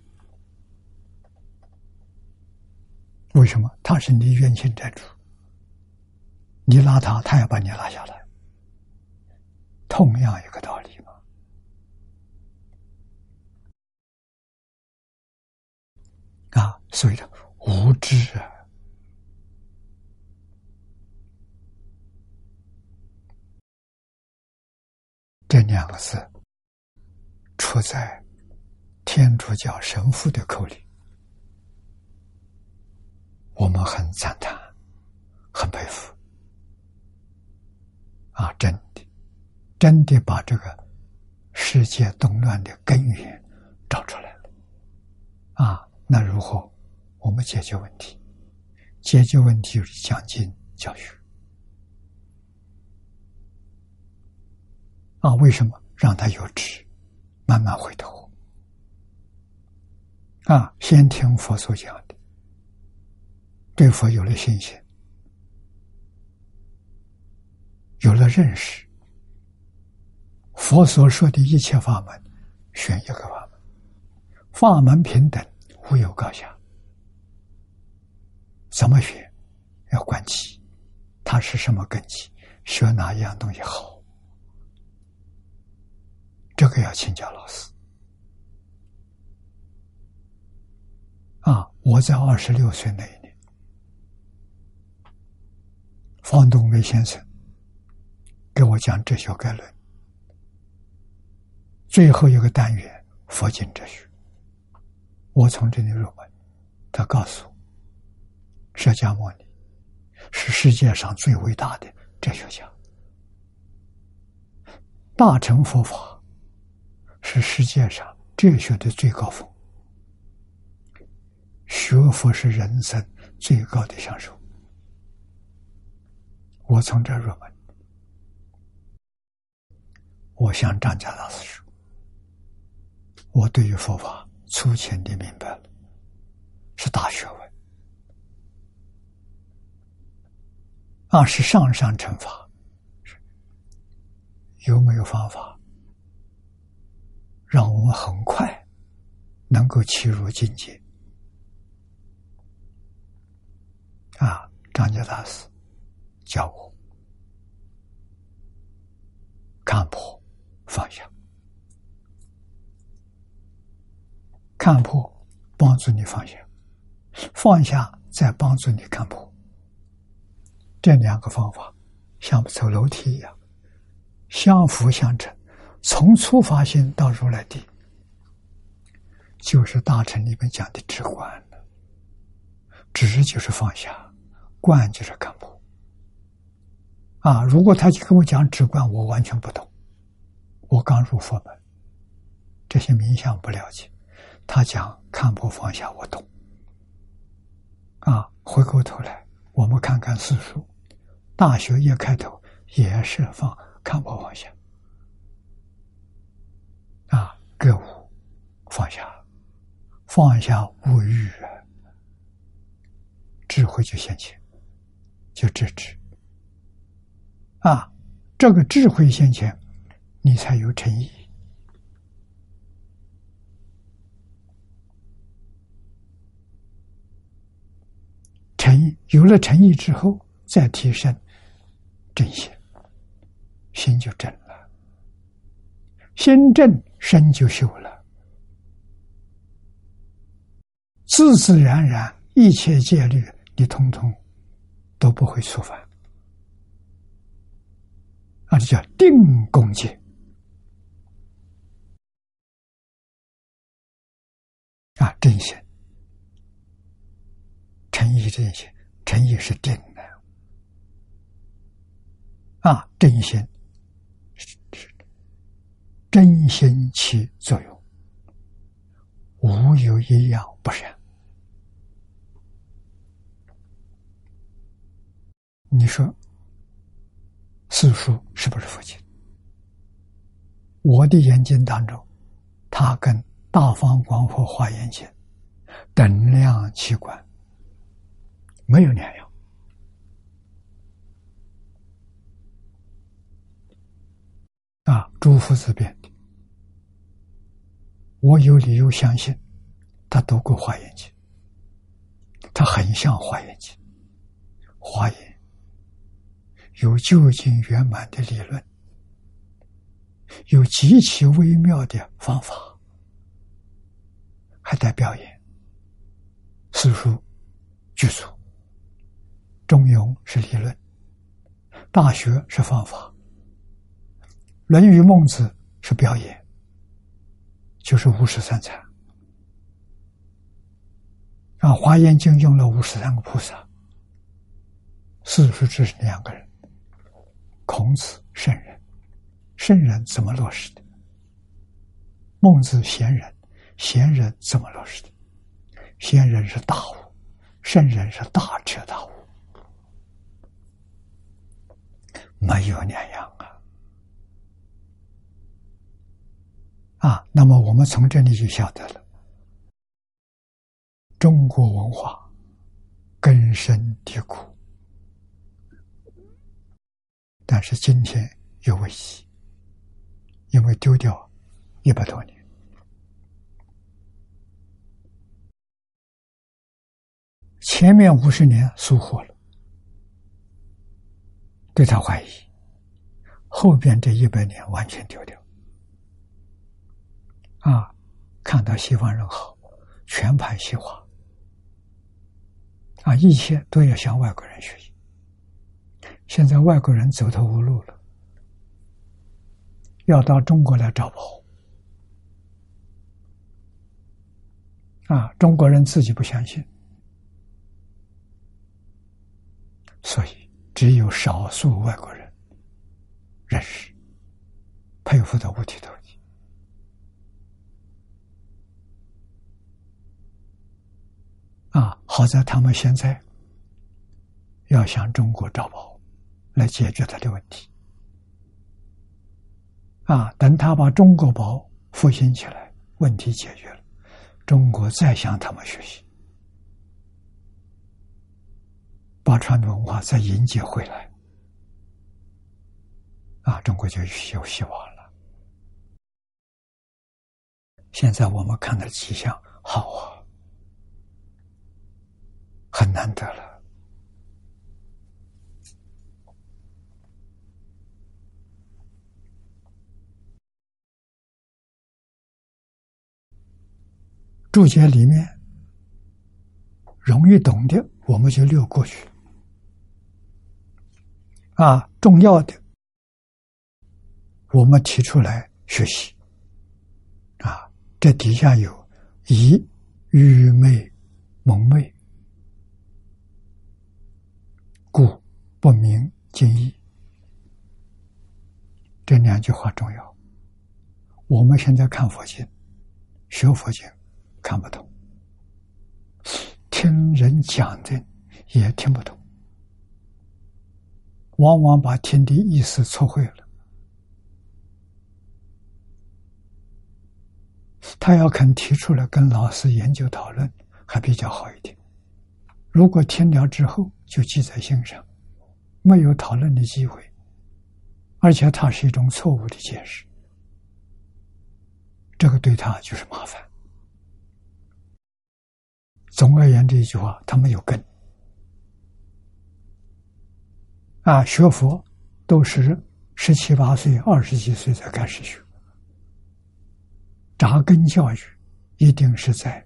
为什么？他是你冤亲债主，你拉他，他要把你拉下来，同样一个道理嘛。啊，所以呢。无知啊！这两个字出在天主教神父的口里，我们很赞叹，很佩服。啊，真的，真的把这个世界动乱的根源找出来了。啊，那如何？我们解决问题，解决问题就是讲经教学啊！为什么让他有知，慢慢回头啊？先听佛所讲的，对佛有了信心，有了认识，佛所说的一切法门，选一个法门，法门平等，无有高下。怎么学？要观其，他是什么根基？学哪一样东西好？这个要请教老师。啊！我在二十六岁那一年，方东梅先生给我讲哲学概论，最后一个单元佛经哲学，我从这里入门，他告诉我。释迦牟尼是世界上最伟大的哲学家，大乘佛法是世界上哲学的最高峰，学佛是人生最高的享受。我从这入门，我向张家大师说：“我对于佛法粗浅的明白了，是大学问。”啊，是上上乘法，有没有方法让我们很快能够切入境界？啊，张家大师。教我看破放下，看破帮助你放下，放下再帮助你看破。这两个方法像走楼梯一样，相辅相成，从初发心到如来地，就是大乘里面讲的直观了。直就是放下，观就是看破。啊，如果他去跟我讲直观，我完全不懂。我刚入佛门，这些冥想不了解。他讲看破放下，我懂。啊，回过头来，我们看看四书。大学一开头也是放看破放下，啊，格物放下，放下物欲，智慧就现前，就智智。啊，这个智慧先前，你才有诚意。诚意有了诚意之后，再提升。正心，心就正了；心正，身就修了。自自然然，一切戒律，你通通都不会触犯。啊，这叫定功戒。啊，正心，诚意正心，诚意是定的。啊，真心真心起作用，无有一样不善。你说四书是不是父亲？我的眼睛当中，他跟《大方广佛华严经》等量器官没有两样。啊，诸夫子变的，我有理由相信，他读过《华严经》，他很像《华严经》，华严有究竟圆满的理论，有极其微妙的方法，还带表演。四书具足，中庸是理论，大学是方法。《论语》《孟子》是表演，就是五十三参啊，《华严经》用了五十三个菩萨，四书只是两个人，孔子圣人，圣人怎么落实的？孟子贤人，贤人怎么落实的？贤人是大悟，圣人是大彻大悟，没有两样。啊，那么我们从这里就晓得了，中国文化根深蒂固，但是今天有危机，因为丢掉一百多年，前面五十年疏忽了，对他怀疑，后边这一百年完全丢掉。啊，看到西方人好，全盘西化，啊，一切都要向外国人学习。现在外国人走投无路了，要到中国来找宝。啊，中国人自己不相信，所以只有少数外国人认识，佩服的五体投地。啊，好在他们现在要向中国找宝，来解决他的问题。啊，等他把中国宝复兴起来，问题解决了，中国再向他们学习，把传统文化再迎接回来，啊，中国就有希望了。现在我们看的迹象好啊。很难得了。注解里面容易懂的，我们就略过去。啊，重要的我们提出来学习。啊，这底下有疑、愚昧、蒙昧。故不明经义，这两句话重要。我们现在看佛经、学佛经，看不懂；听人讲的也听不懂，往往把听的意思错会了。他要肯提出来跟老师研究讨论，还比较好一点。如果听了之后就记在心上，没有讨论的机会，而且它是一种错误的解释，这个对他就是麻烦。总而言之一句话，他没有根。啊，学佛都是十七八岁、二十几岁才开始学，扎根教育一定是在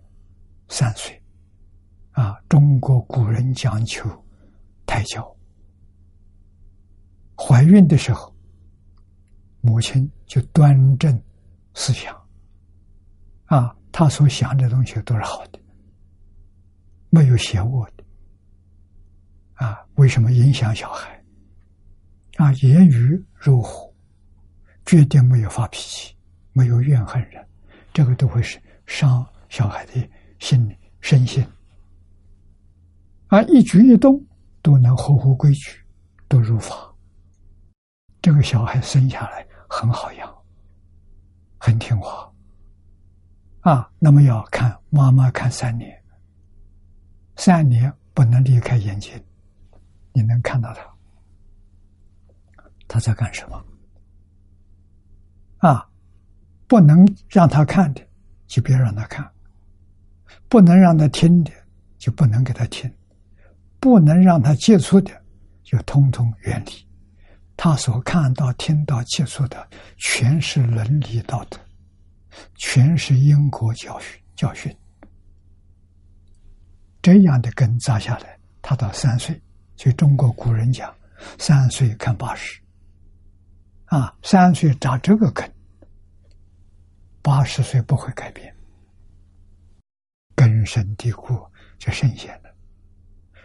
三岁。啊，中国古人讲求胎教，怀孕的时候，母亲就端正思想，啊，她所想的东西都是好的，没有邪恶的，啊，为什么影响小孩？啊，言语如虎，绝对没有发脾气，没有怨恨人，这个都会是伤小孩的心理身心。啊，一举一动都能合乎规矩，都如法。这个小孩生下来很好养，很听话。啊，那么要看妈妈看三年，三年不能离开眼睛，你能看到他，他在干什么？啊，不能让他看的，就别让他看；不能让他听的，就不能给他听。不能让他接触的，就通通远离。他所看到、听到、接触的，全是伦理道德，全是因果教训。教训这样的根扎下来，他到三岁，所以中国古人讲，三岁看八十。啊，三岁扎这个根，八十岁不会改变，根深蒂固，就圣贤了。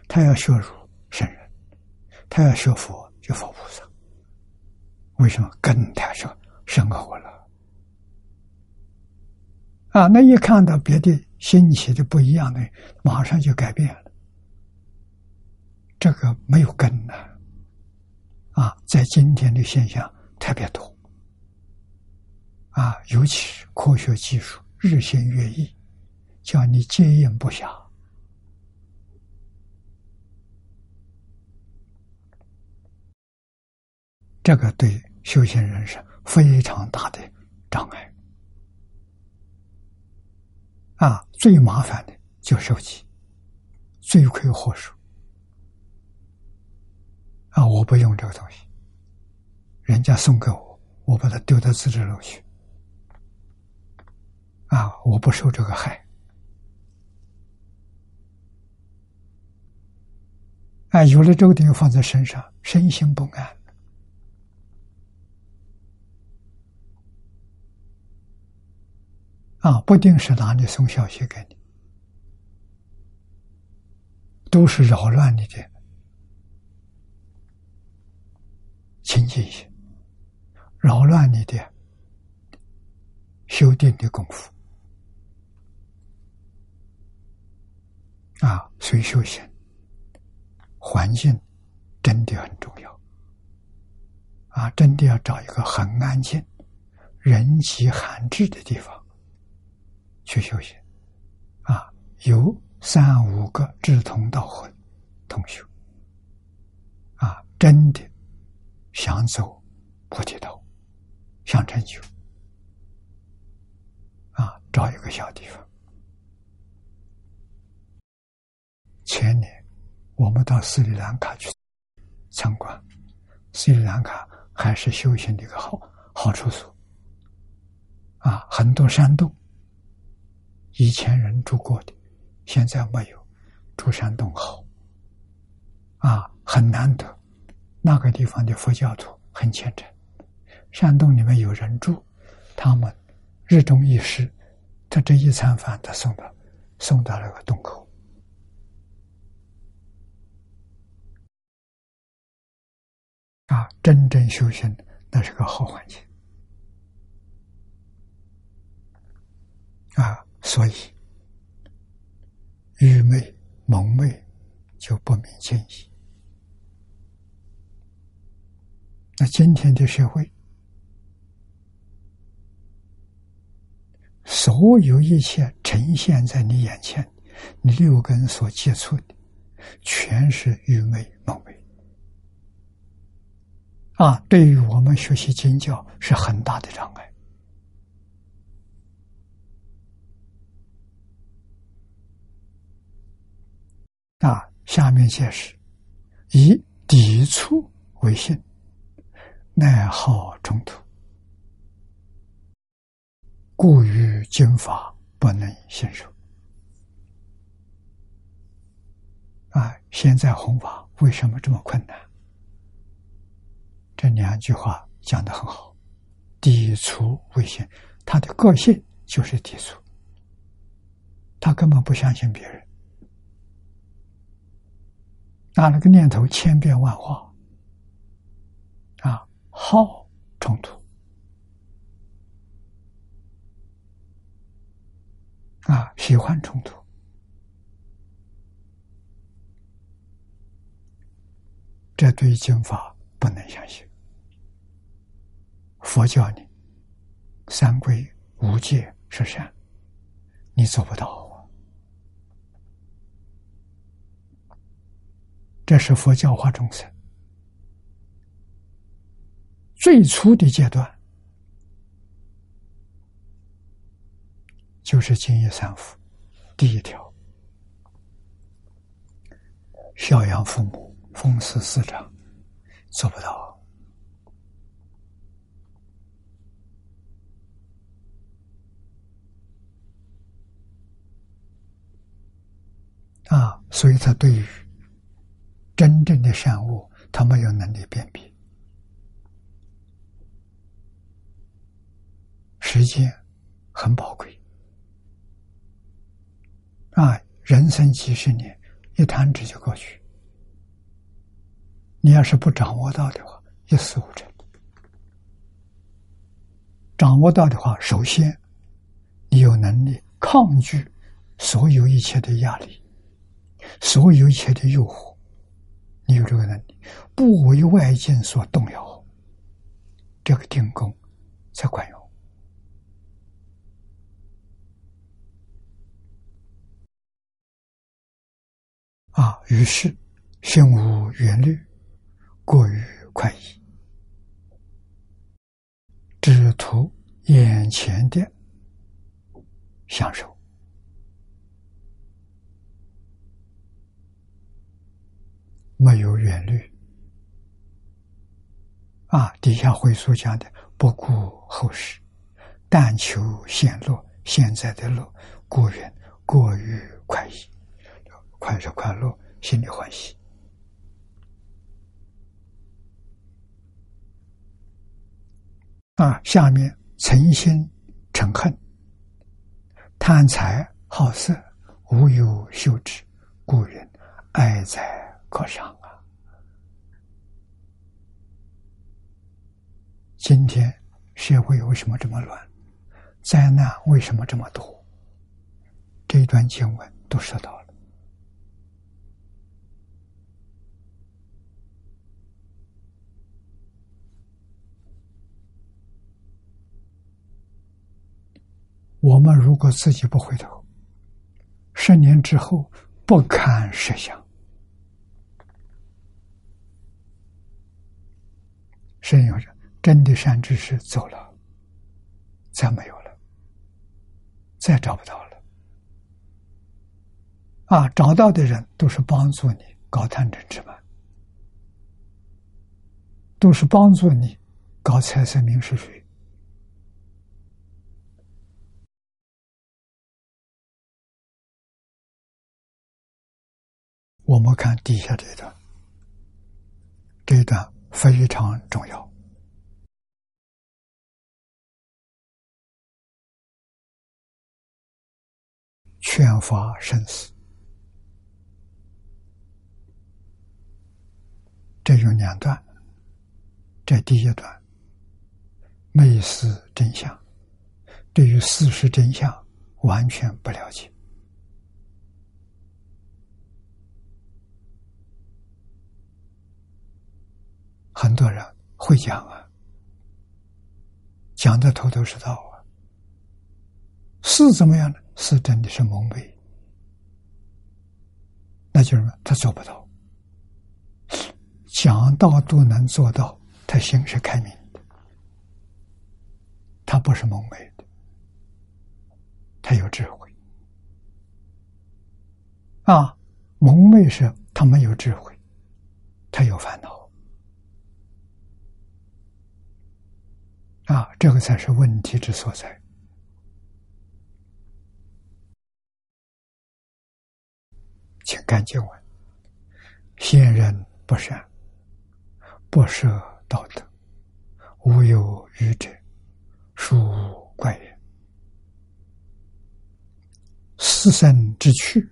他要学儒圣人，他要学佛就佛菩萨。为什么根太深深厚了？啊，那一看到别的新奇的不一样的，马上就改变了。这个没有根呢，啊，在今天的现象特别多，啊，尤其是科学技术日新月异，叫你接应不暇。这个对修行人是非常大的障碍啊！最麻烦的就手机，罪魁祸首啊！我不用这个东西，人家送给我，我把它丢到自制楼去啊！我不受这个害啊！有了这个东西放在身上，身心不安。啊，不定是哪里送消息给你，都是扰乱你的清净心，扰乱你的修定的功夫啊！所以修行环境真的很重要啊！真的要找一个很安静、人迹罕至的地方去修行啊！有三五个志同道合同修啊，真的。想走菩提道，想成就啊！找一个小地方。前年我们到斯里兰卡去参观，斯里兰卡还是修行的一个好好处所啊！很多山洞，以前人住过的，现在没有，住山洞好。啊，很难得。那个地方的佛教徒很虔诚，山洞里面有人住，他们日中一时，他这一餐饭他送到送到那个洞口，啊，真正修行那是个好环境，啊，所以愚昧蒙昧就不明见义。那今天的社会，所有一切呈现在你眼前，你六根所接触的，全是愚昧蒙昧啊！对于我们学习经教是很大的障碍啊！下面解释：以抵触为性。爱好冲突，故于经法不能信受。啊，现在弘法为什么这么困难？这两句话讲的很好，抵触危险，他的个性就是抵触，他根本不相信别人，那那个念头千变万化。啊好冲突啊，喜欢冲突，这对经法不能相信。佛教你三归无戒是善，你做不到。这是佛教化众生。最初的阶段，就是敬业三福，第一条，孝养父母，奉事师长，做不到啊！所以他对于真正的善恶，他没有能力辨别。时间很宝贵啊！人生几十年，一弹指就过去。你要是不掌握到的话，一事无成。掌握到的话，首先你有能力抗拒所有一切的压力，所有一切的诱惑。你有这个能力，不为外境所动摇，这个定功才管用。啊！于是心无远虑，过于快意，只图眼前的享受，没有远虑。啊！底下回溯讲的，不顾后世，但求现乐，现在的路，过远，过于快意。快是快乐，心里欢喜啊！下面诚心诚恨，贪财好色，无有羞耻，故人爱财可上啊！今天社会为什么这么乱？灾难为什么这么多？这一段经文都说到了。我们如果自己不回头，十年之后不堪设想。真有人真的善知识走了，再没有了，再找不到了。啊，找到的人都是帮助你搞贪嗔痴慢，都是帮助你搞财色名食睡。我们看底下这一段，这一段。非常重要，劝发生死，这有两段。这第一段，昧思真相，对于事实真相完全不了解。很多人会讲啊，讲的头头是道啊，是怎么样呢？是真的是蒙昧，那就是他做不到。讲到都能做到，他心是开明的，他不是蒙昧的，他有智慧。啊，蒙昧是他没有智慧，他有烦恼。啊，这个才是问题之所在。请看经文：先人不善，不设道德，无有愚者，殊怪也。四生之趣，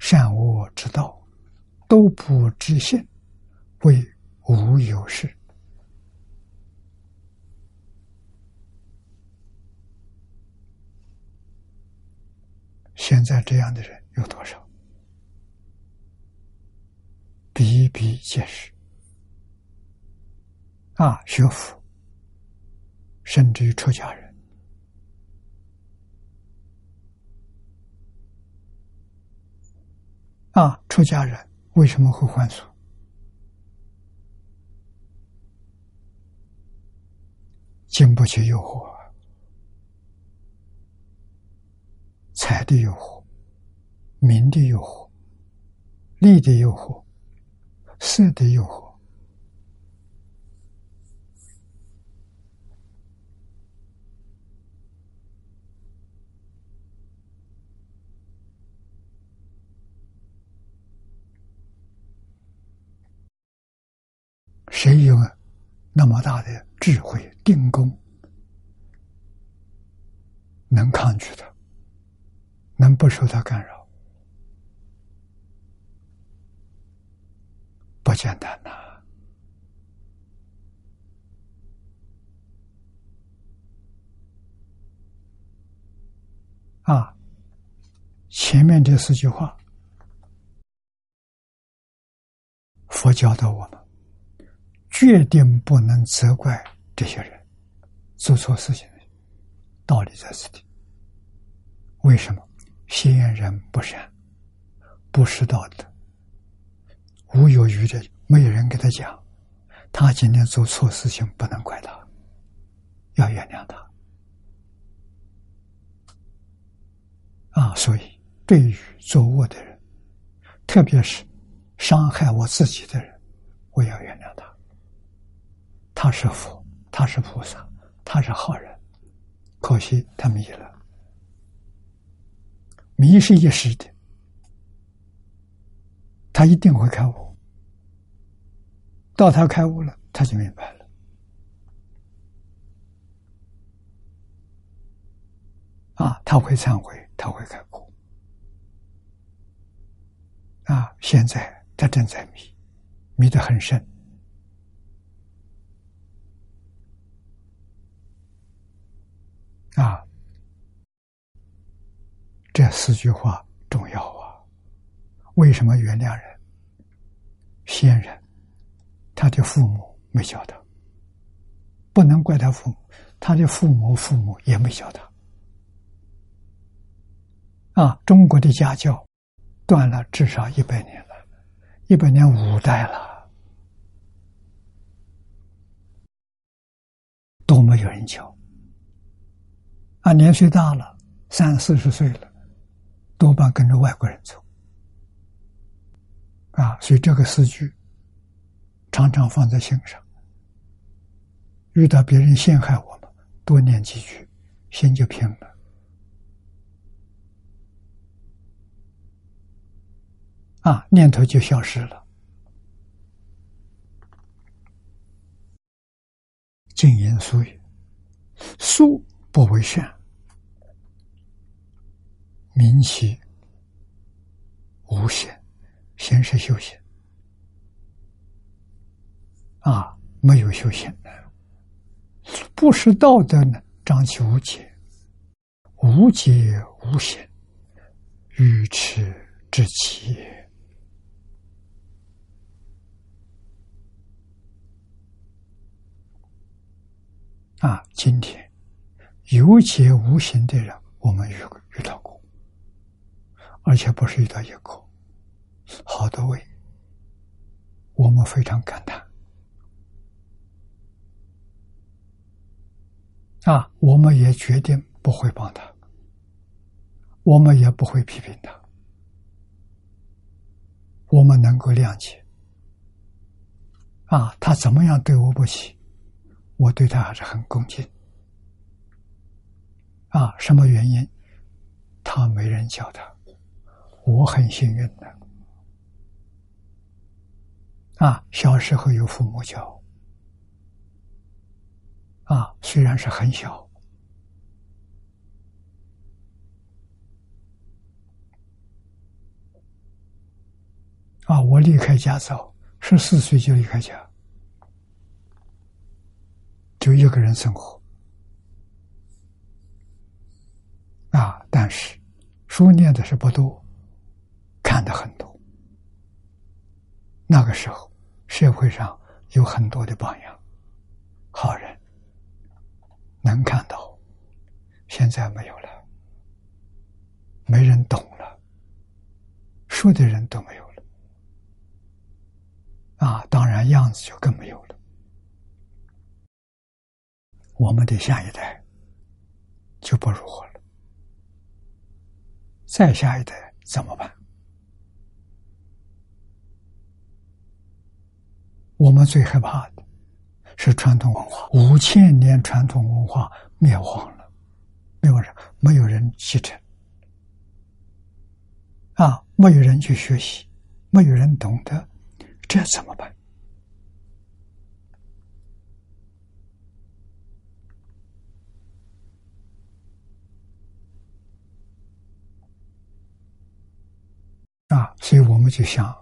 善恶之道，都不知性，为无有事。现在这样的人有多少？比比皆是。啊，学佛，甚至于出家人，啊，出家人为什么会还俗？经不起诱惑。财的诱惑，名的诱惑，利的诱惑，色的诱惑，谁有那么大的智慧、定功，能抗拒的？能不受到干扰，不简单呐！啊，前面这四句话，佛教导我们，决定不能责怪这些人做错事情道理在此地。为什么？先人不善，不识道德，无有余者，没有人给他讲，他今天做错事情，不能怪他，要原谅他。啊，所以对于作恶的人，特别是伤害我自己的人，我要原谅他。他是佛，他是菩萨，他是好人，可惜他迷了。迷是一时的，他一定会开悟。到他开悟了，他就明白了。啊，他会忏悔，他会开悟。啊，现在他正在迷，迷得很深。啊这四句话重要啊！为什么原谅人？先人他的父母没教他，不能怪他父母，他的父母父母也没教他。啊，中国的家教断了至少一百年了，一百年五代了，都没有人教。啊，年岁大了，三四十岁了，多半跟着外国人走。啊，所以这个诗句常常放在心上。遇到别人陷害我们，多念几句，心就平了。啊，念头就消失了。静言疏语，疏不为善，明其无限，先是修行。啊，没有修行的，不识道德呢，张其无解，无解无显，愚痴之极。啊，今天有解无形的人，我们遇遇到过，而且不是遇到一个，好多位，我们非常感叹。啊，我们也决定不会帮他，我们也不会批评他，我们能够谅解。啊，他怎么样对我不起？我对他还是很恭敬，啊，什么原因？他没人教他，我很幸运的，啊，小时候有父母教，啊，虽然是很小，啊，我离开家早，十四岁就离开家。就一个人生活。啊，但是书念的是不多，很多。那个时候，社会上有很多的榜样，好人能看到，现在没有了，没人懂了，说的人都没有了，啊，当然样子就更没有了。我们的下一代就不如我了，再下一代怎么办？我们最害怕的是传统文化，五千年传统文化灭亡了，没有人，没有人继承，啊，没有人去学习，没有人懂得，这怎么办？啊，所以我们就想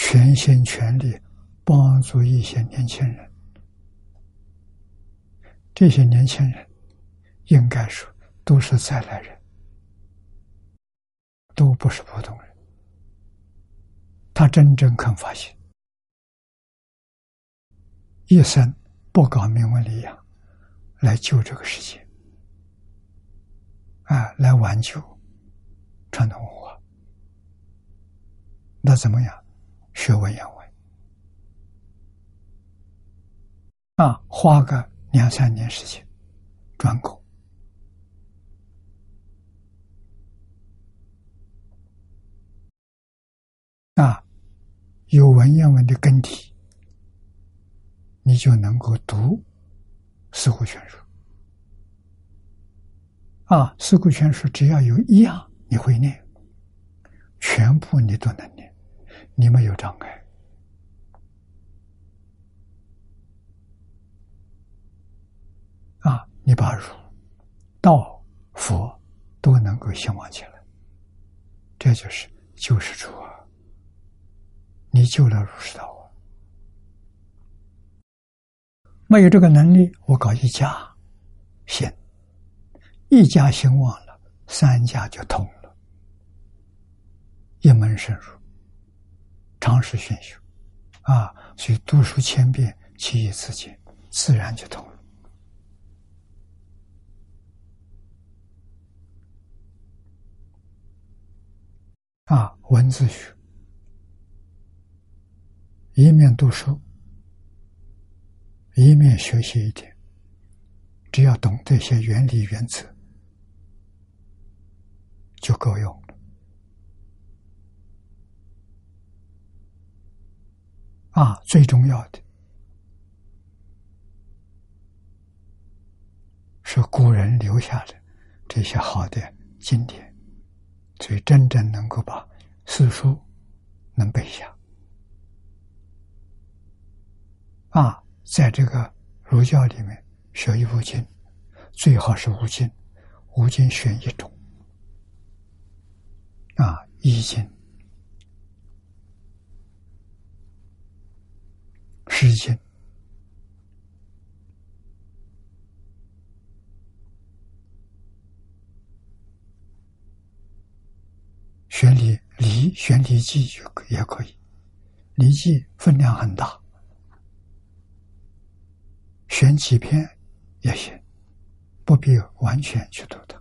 全心全力帮助一些年轻人。这些年轻人应该说都是再来人，都不是普通人。他真正肯发心，一生不搞名闻利养，来救这个世界，啊，来挽救传统文化。那怎么样？学文言文啊，花个两三年时间，专攻啊，有文言文的根底，你就能够读《四库全书》啊，《四库全书》只要有一样你会念，全部你都能。你没有障碍啊！你把儒、道、佛都能够兴旺起来，这就是救世主啊！你救了儒释道啊！没有这个能力，我搞一家行，一家兴旺了，三家就通了，一门深入，常识熏修，啊，所以读书千遍，其义自见，自然就通了。啊，文字学，一面读书，一面学习一点，只要懂这些原理原则。就够用了啊！最重要的是古人留下的这些好的经典，所以真正能够把四书能背下啊！在这个儒教里面学一部经，最好是五经，五经选一种。啊，《易经》《诗经》选礼《礼》选《礼记》就也可以，《礼记》分量很大，选几篇也行，不必完全去读它。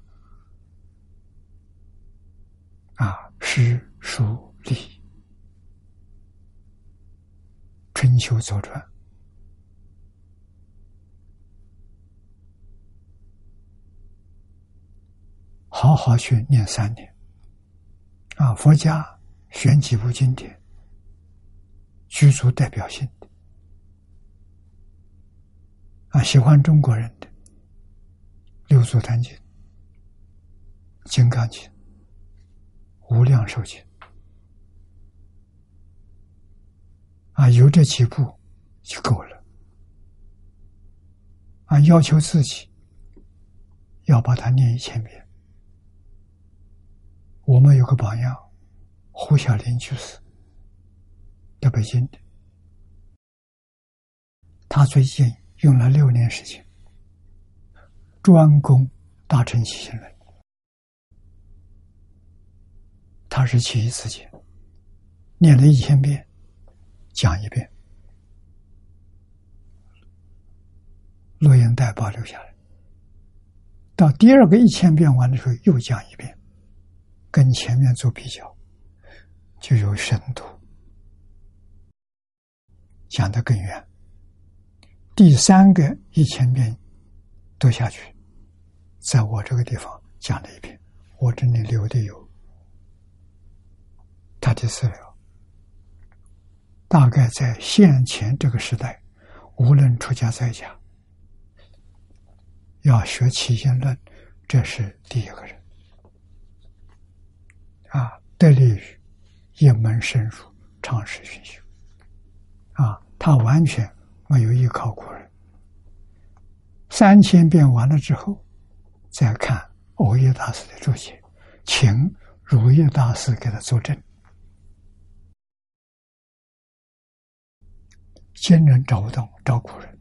啊，诗、书、礼，《春秋》左传，好好去念三年。啊，佛家选几部经典，具足代表性的。啊，喜欢中国人的《六祖坛经》《金刚经》。无量寿经啊，有这几步就够了啊！要求自己要把它念一千遍。我们有个榜样，胡小林就是，在北京的，他最近用了六年时间，专攻大乘起信论。他是其一次经，念了一千遍，讲一遍，录音带保留下来。到第二个一千遍完的时候，又讲一遍，跟前面做比较，就有深度，讲得更远。第三个一千遍读下去，在我这个地方讲了一遍，我这里留的有。他的资料，大概在现前这个时代，无论出家在家，要学起心论，这是第一个人啊，得力于一门深入，长时熏修啊，他完全没有依靠过人。三千遍完了之后，再看欧耶大师的注解，请如叶大师给他作证。先人找不到，找古人，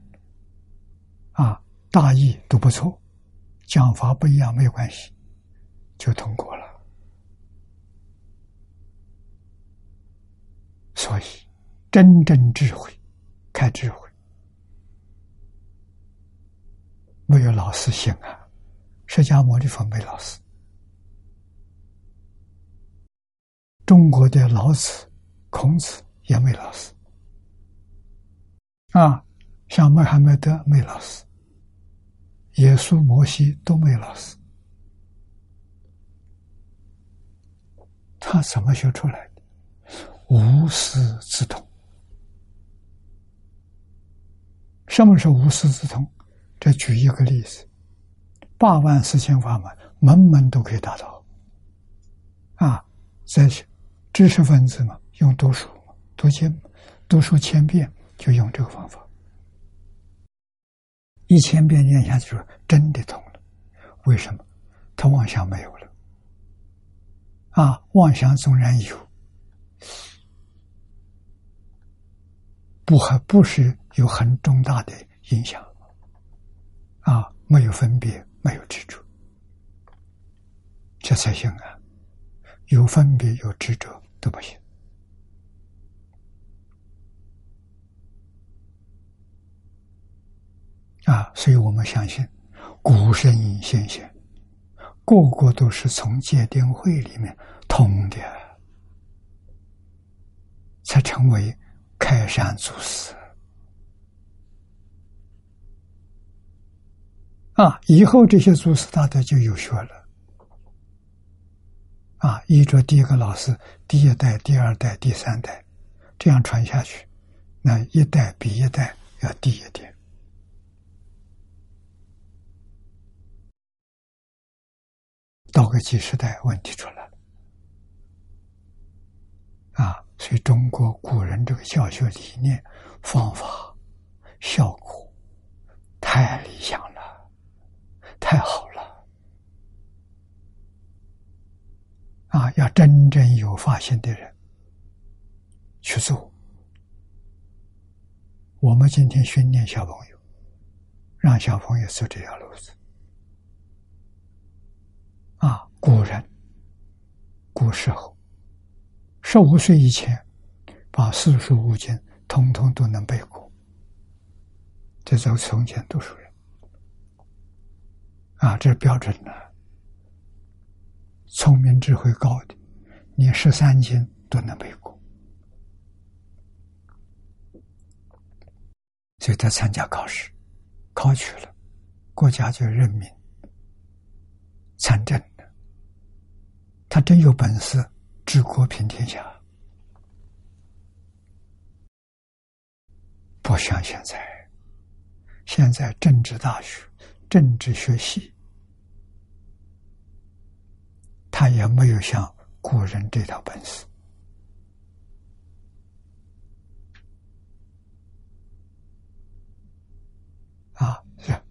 啊，大意都不错，讲法不一样没有关系，就通过了。所以，真正智慧，开智慧，没有老师行啊。释迦牟尼佛没老师，中国的老子、孔子也没老师。啊，像穆罕默德没老师，耶稣、摩西都没老师，他怎么学出来的？无师自通。什么是无师自通？这举一个例子：八万四千法门，门门都可以达到。啊，在知识分子嘛，用读书、读经、读书千遍。就用这个方法，一千遍念下去，真的通了。为什么？他妄想没有了。啊，妄想纵然有，不还不是有很重大的影响。啊，没有分别，没有执着，这才行啊！有分别有执着都不行啊！所以我们相信古圣先贤个个都是从戒定慧里面通的，才成为开山祖师。啊！以后这些祖师大德就有学了，啊，依着第一个老师，第一代、第二代、第三代，这样传下去，那一代比一代要低一点。到个几十代，问题出来了，啊！所以中国古人这个教学理念、方法、效果太理想了。太好了，啊！要真正有发心的人去做。我们今天训练小朋友，让小朋友走这条路子。古人古时候，十五岁以前，把四书五经通通都能背过。这是从前读书人。啊，这是标准的，聪明智慧高的，连十三经都能背过，所以他参加考试，考取了，国家就任命参政。他真有本事治国平天下，不像现在，现在政治大学。政治学习，他也没有像古人这套本事啊！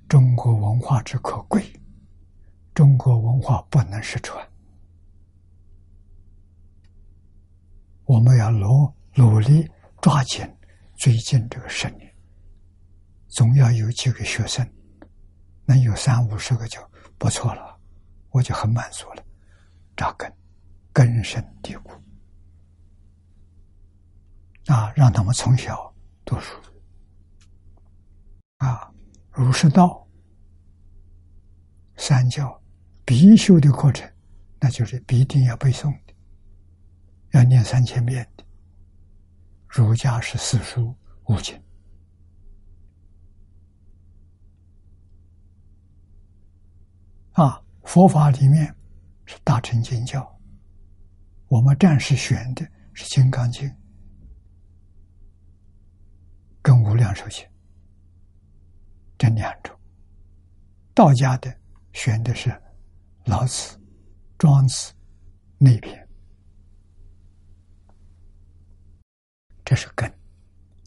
中国文化之可贵，中国文化不能失传，我们要努努力抓紧最近这个十年，总要有几个学生。能有三五十个就不错了，我就很满足了。扎根，根深蒂固啊！让他们从小读书啊，儒释道三教必修的课程，那就是必定要背诵，要念三千遍的。儒家是四书五经。啊，佛法里面是大乘经教，我们暂时选的是《金刚经》跟《无量寿经》这两种。道家的选的是《老子》《庄子》那篇，这是根，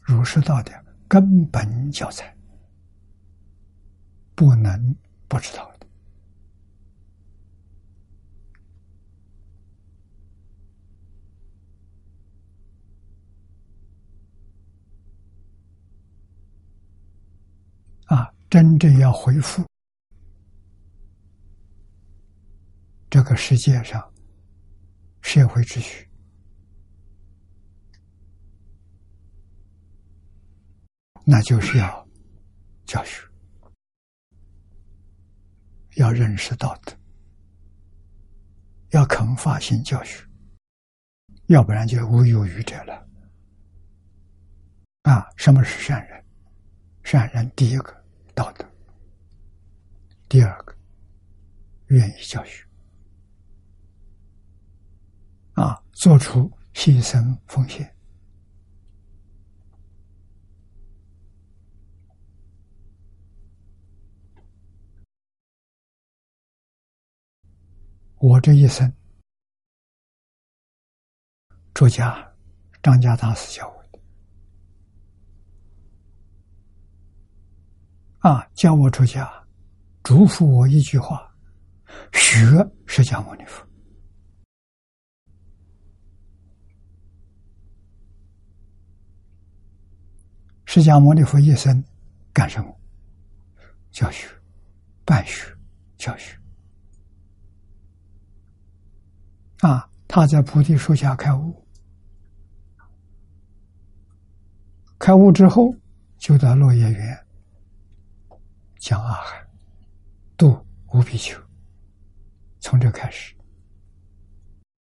儒释道的根本教材，不能不知道的。啊，真正要恢复这个世界上社会秩序，那就是要教学，要认识道德，要肯发心教学，要不然就无有愚者了。啊，什么是善人？善人第一个。道德，第二个，愿意教学，啊，做出牺牲奉献。我这一生，出家，张家大师教我的。啊！教我出家，嘱咐我一句话：学释迦牟尼佛。释迦牟尼佛一生干什么？教学、办学、教学。啊，他在菩提树下开悟，开悟之后就到落叶园讲阿含，度无比丘，从这开始。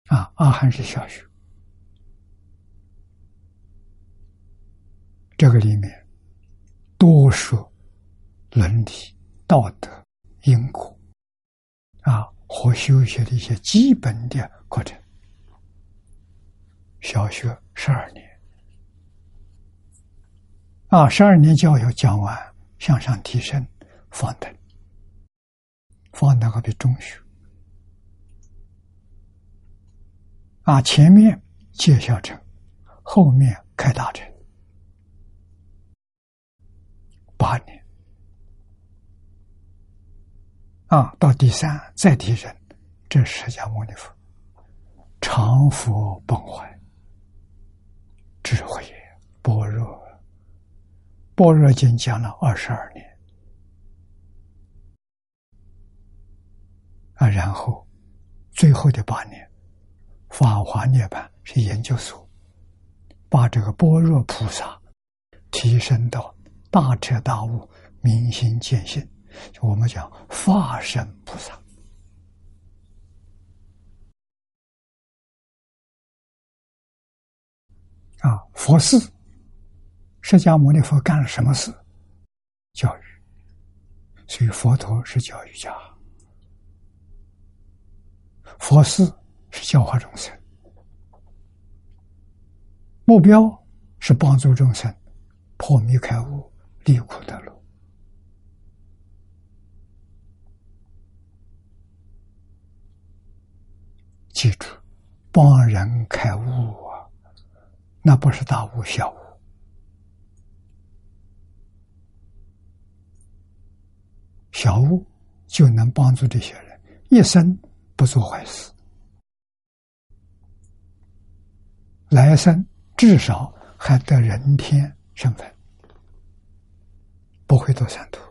啊，阿含是小学，这个里面多说伦理、道德、因果。啊和修学的一些基本的过程。小学十二年啊，十二年教育讲完，向上提升，放等，放等好比中学。啊，前面介小乘，后面开大乘，八年。啊，到第三再提升，这释迦牟尼佛常佛本怀，智慧般若，般若经讲了二十二年。啊，然后最后的八年。法华涅槃是研究所，把这个般若菩萨提升到大彻大悟、明心见性，就我们讲化身菩萨啊。佛事，释迦牟尼佛干了什么事？教育，所以佛陀是教育家，佛事。是教化众生，目标是帮助众生破迷开悟、离苦得乐。记住，帮人开悟啊，那不是大悟小悟，小悟就能帮助这些人一生不做坏事。来生至少还得人天身份，不会做三途。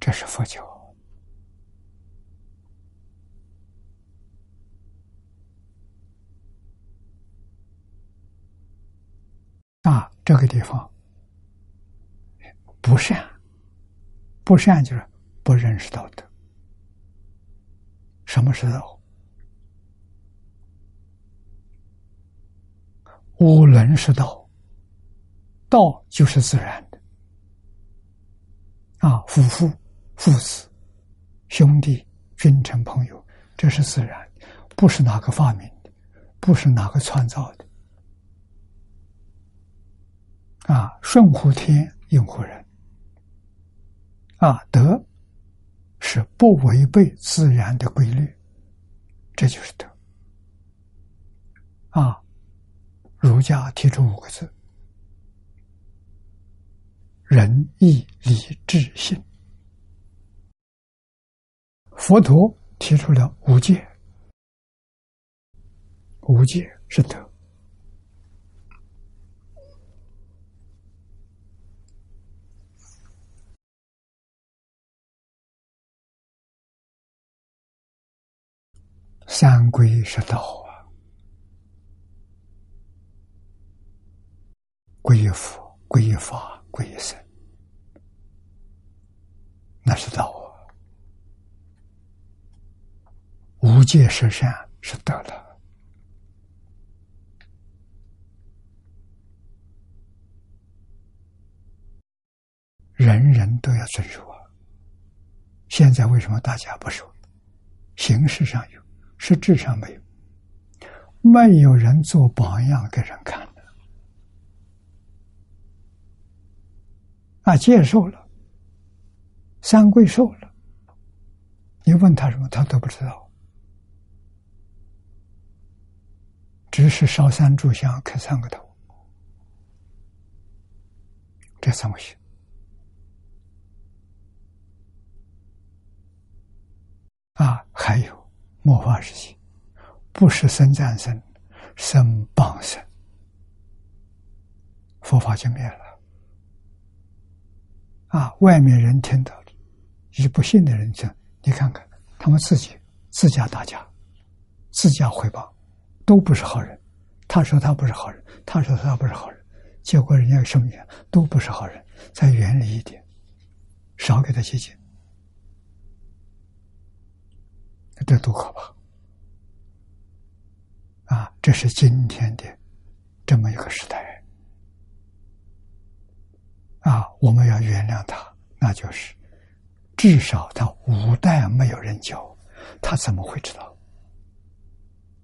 这是佛教啊！这个地方不善，不善就是不认识道德。什么是道？无伦是道，道就是自然的啊，夫妇、父子、兄弟、君臣、朋友，这是自然，不是哪个发明的，不是哪个创造的啊。顺乎天，应乎人啊，德是不违背自然的规律，这就是德啊。儒家提出五个字：仁义礼智信。佛陀提出了五戒，五戒是德。三归是道啊。归佛、归法、归僧，那是道啊！无戒十善是得了，人人都要遵守啊！现在为什么大家不守？形式上有，实质上没有，没有人做榜样给人看的。啊，接受了，三跪受了。你问他什么，他都不知道。只是烧三炷香，磕三个头，这怎么行？啊，还有末法时期，不是生战生，生谤生，佛法就灭了。啊！外面人听到的，一不信的人讲，你看看，他们自己自家打架，自家回报，都不是好人。他说他不是好人，他说他不是好人，结果人家什么样都不是好人。再远离一点，少给他接近，这多可怕！啊，这是今天的这么一个时代。啊，我们要原谅他，那就是至少他五代没有人教，他怎么会知道？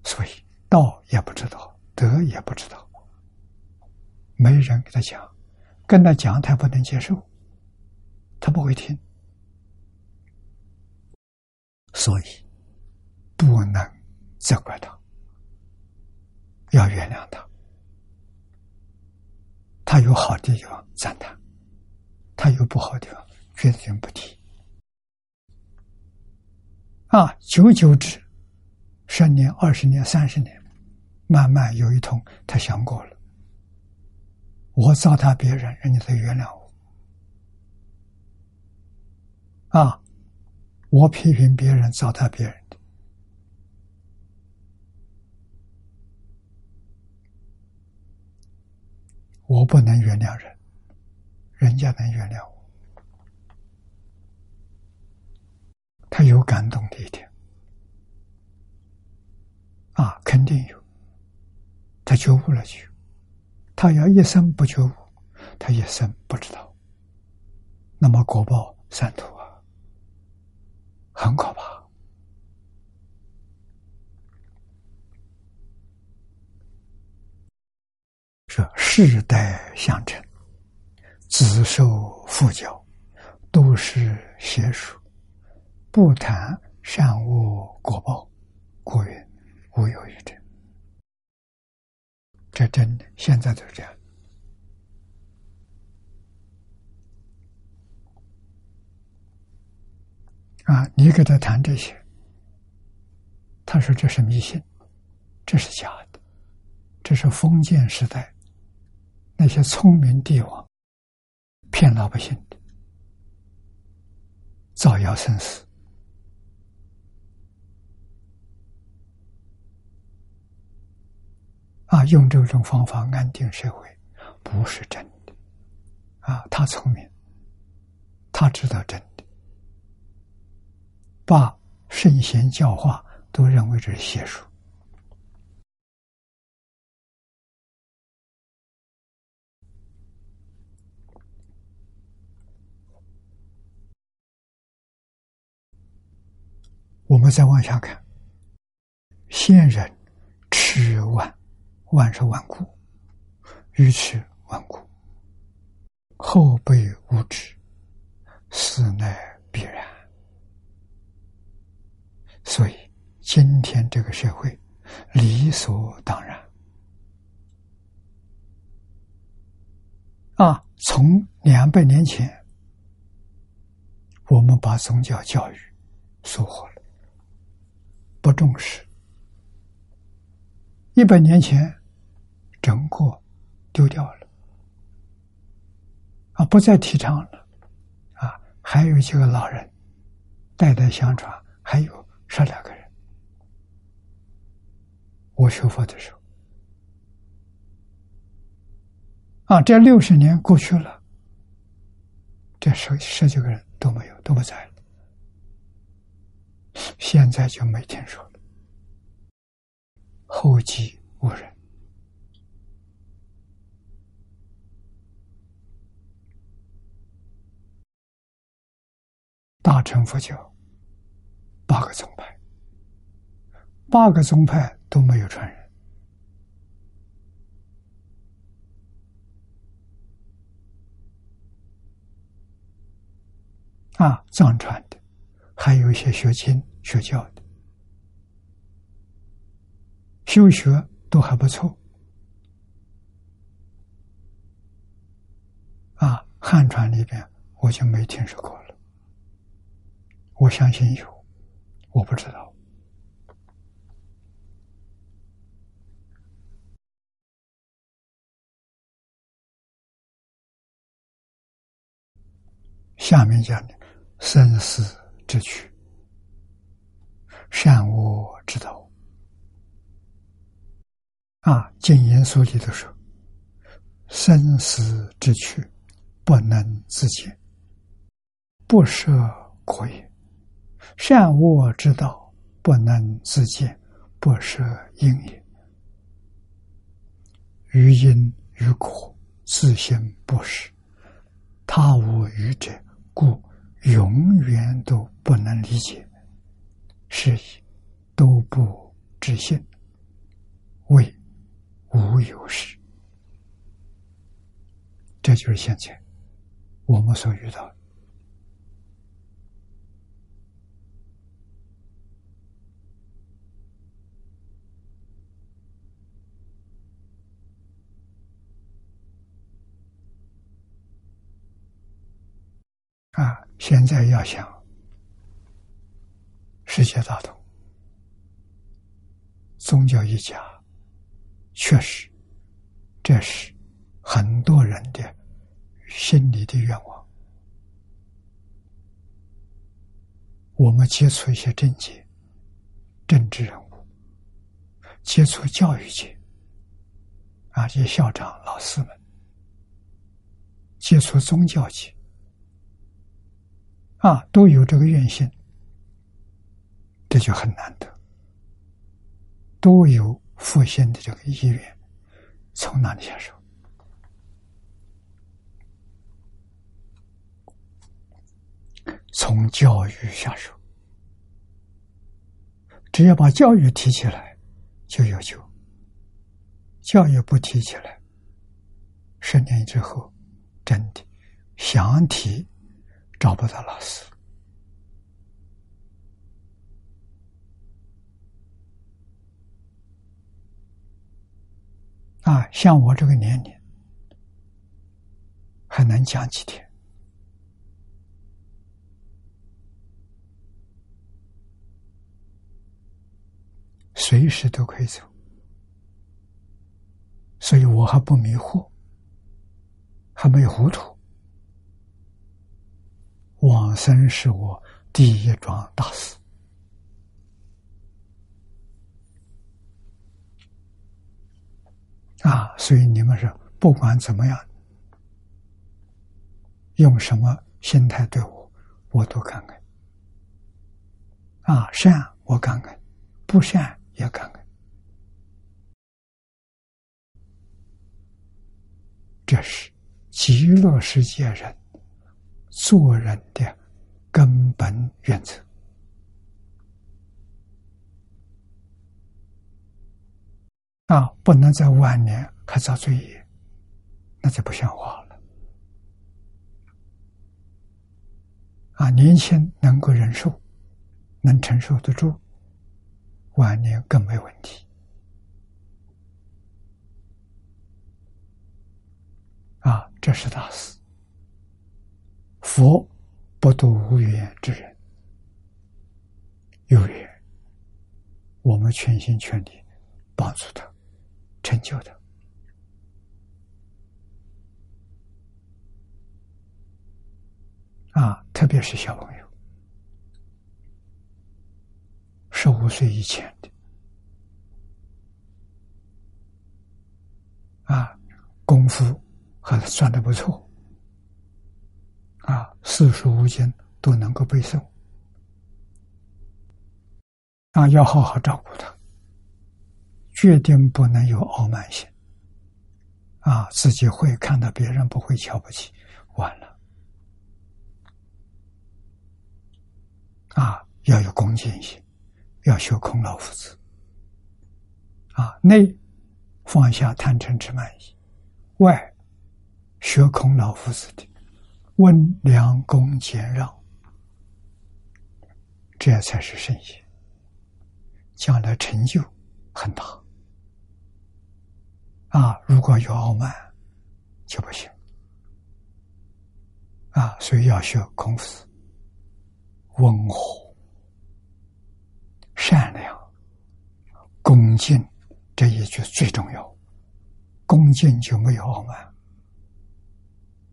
所以道也不知道，德也不知道，没人给他讲，跟他讲他不能接受，他不会听，所以不能责怪他，要原谅他，他有好的地方赞叹。他有不好的地方，绝对不提。啊，久久之，十年、二十年、三十年，慢慢有一通，他想过了。我糟蹋别人，人家才原谅我。啊，我批评别人，糟蹋别人的，我不能原谅人。人家能原谅我，他有感动的一天啊，肯定有。他觉悟了就，他要一生不觉悟，他一生不知道。那么果报三途啊，很可怕。是世代相承。子受父教，都是邪术，不谈善恶果报，故曰无有于真。这真的，现在就是这样。啊，你给他谈这些，他说这是迷信，这是假的，这是封建时代那些聪明帝王。骗老百姓的，造谣生事啊！用这种方法安定社会，不是真的啊！他聪明，他知道真的，把圣贤教化都认为这是邪术。我们再往下看，先人吃万，万是万古，愚痴万古，后辈无知，死乃必然。所以今天这个社会理所当然啊！从两百年前，我们把宗教教育收获了。不重视，一百年前，整个丢掉了，啊，不再提倡了，啊，还有几个老人，代代相传，还有十来个人。我学佛的时候，啊，这六十年过去了，这十十几个人都没有，都不在了。现在就没听说了，后继无人。大乘佛教八个宗派，八个宗派都没有传人啊，藏传的。还有一些学经学教的，修学都还不错。啊，汉传里边我就没听说过了。我相信有，我不知道。下面讲的生死。之躯善恶之道。啊，经言所里的说，生死之趣，不能自见，不舍可也；善恶之道，不能自见，不舍因也。于因于果，自心不识，他无愚者，故永远都不能理解。是以都不知信，为无有事。这就是现在我们所遇到的啊！现在要想。世界大同，宗教一家，确实，这是很多人的心里的愿望。我们接触一些政界、政治人物，接触教育界，啊，这些校长、老师们，接触宗教界，啊，都有这个愿心。这就很难得，都有复兴的这个意愿，从哪里下手？从教育下手。只要把教育提起来，就有救；教育不提起来，十年之后，真的想提找不到老师。啊，像我这个年龄，还能讲几天？随时都可以走，所以我还不迷惑，还没有糊涂。往生是我第一桩大事。啊，所以你们是不管怎么样，用什么心态对我，我都感恩。啊，善我感恩，不善也感恩。这是极乐世界人做人的根本原则。啊，不能在晚年还遭罪业，那就不像话了。啊，年轻能够忍受，能承受得住，晚年更没问题。啊，这是大事。佛不度无缘之人，有缘，我们全心全力帮助他。成就的啊，特别是小朋友，十五岁以前的啊，功夫还算的不错啊，四书五经都能够背诵啊，要好好照顾他。决定不能有傲慢心，啊，自己会看到别人不会瞧不起，完了，啊，要有恭敬心，要学孔老夫子，啊，内放下贪嗔痴慢疑，外学孔老夫子的温良恭俭让，这才是圣贤，将来成就很大。啊，如果有傲慢，就不行。啊，所以要学孔子，温和、善良、恭敬这一句最重要。恭敬就没有傲慢。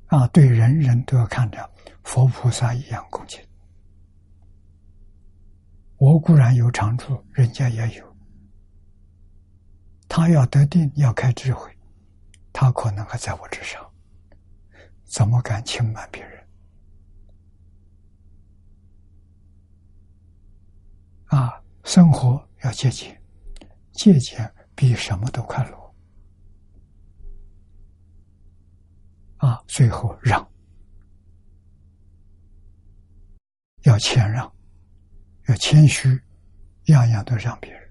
啊，对人人都要看着佛菩萨一样恭敬。我固然有长处，人家也有。他要得定，要开智慧，他可能还在我之上，怎么敢轻慢别人？啊，生活要节俭，节俭比什么都快乐。啊，最后让，要谦让，要谦虚，样样都让别人。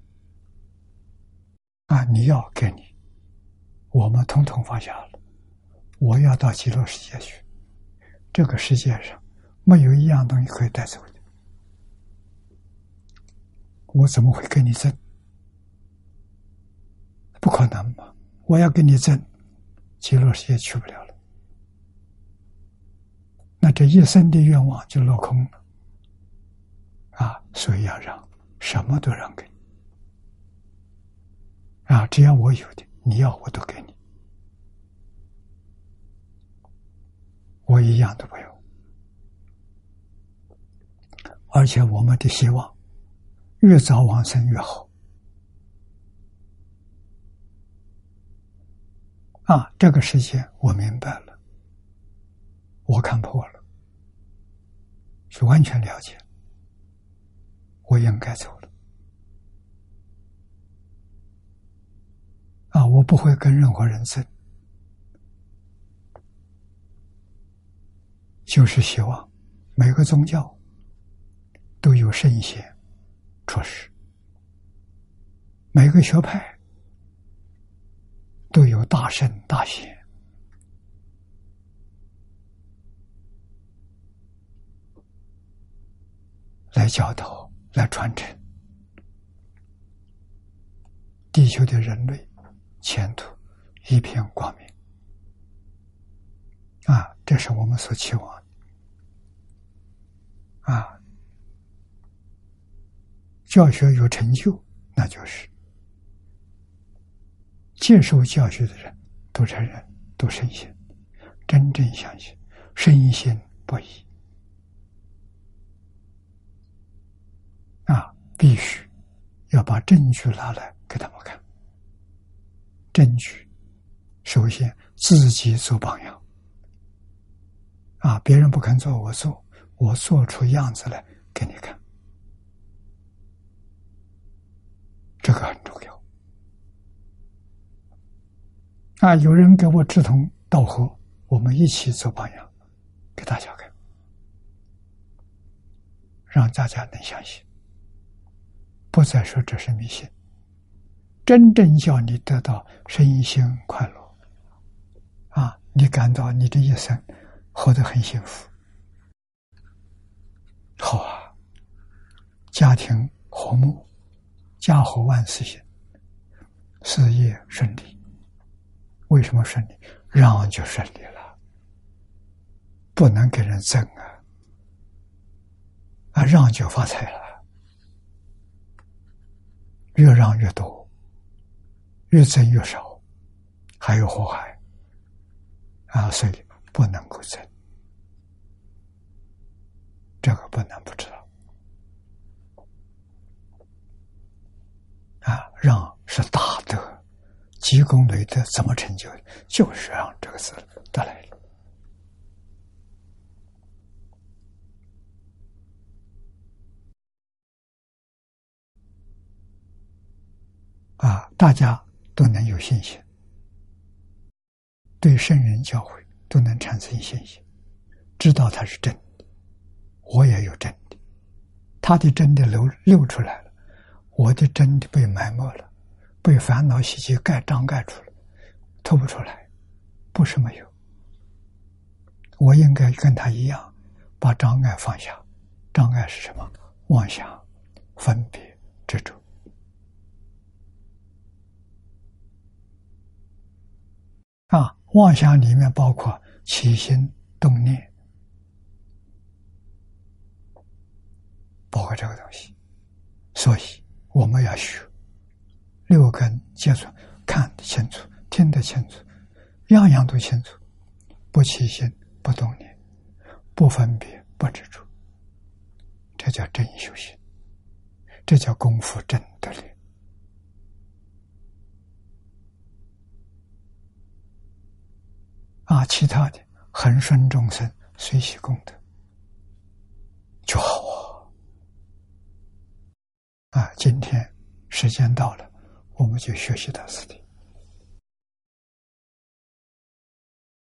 啊，你要给你，我们统统放下了。我要到极乐世界去，这个世界上没有一样东西可以带走的。我怎么会跟你争？不可能嘛！我要跟你争，极乐世界去不了了。那这一生的愿望就落空了。啊，所以要让，什么都让给你。啊，只要我有的，你要我都给你，我一样都不用。而且我们的希望。越早往生越好啊！这个世界我明白了，我看破了，是完全了解，我应该走了啊！我不会跟任何人争，就是希望每个宗教都有圣贤。出世，每个学派都有大圣大贤来教导、来传承，地球的人类前途一片光明啊！这是我们所期望的啊！教学有成就，那就是接受教学的人都承认，都深信，真正相信，深信不疑。啊，必须要把证据拿来给他们看。证据，首先自己做榜样。啊，别人不肯做，我做，我做出样子来给你看。这个很重要啊！有人给我志同道合，我们一起做榜样，给大家看，让大家能相信，不再说这是迷信，真正叫你得到身心快乐啊！你感到你这一生活得很幸福，好啊，家庭和睦。家和万事兴，事业顺利。为什么顺利？让就顺利了，不能跟人争啊！啊，让就发财了，越让越多，越争越少，还有祸害啊！所以不能够争，这个不能不知道。啊，让是大德，积功累德，怎么成就的？就是让这个字得来了。啊，大家都能有信心，对圣人教诲都能产生信心，知道他是真的，我也有真的，他的真的流流出来了。我的真的被埋没了，被烦恼习气盖障盖住了，透不出来，不是没有。我应该跟他一样，把障碍放下。障碍是什么？妄想、分别、执着。啊，妄想里面包括起心动念，包括这个东西，所以。我们要学六根接触，看得清楚，听得清楚，样样都清楚，不起心，不动念，不分别，不执着，这叫真修行。这叫功夫真的了。啊，其他的恒顺众生，随喜功德就好啊！啊，今天时间到了，我们就学习到此地。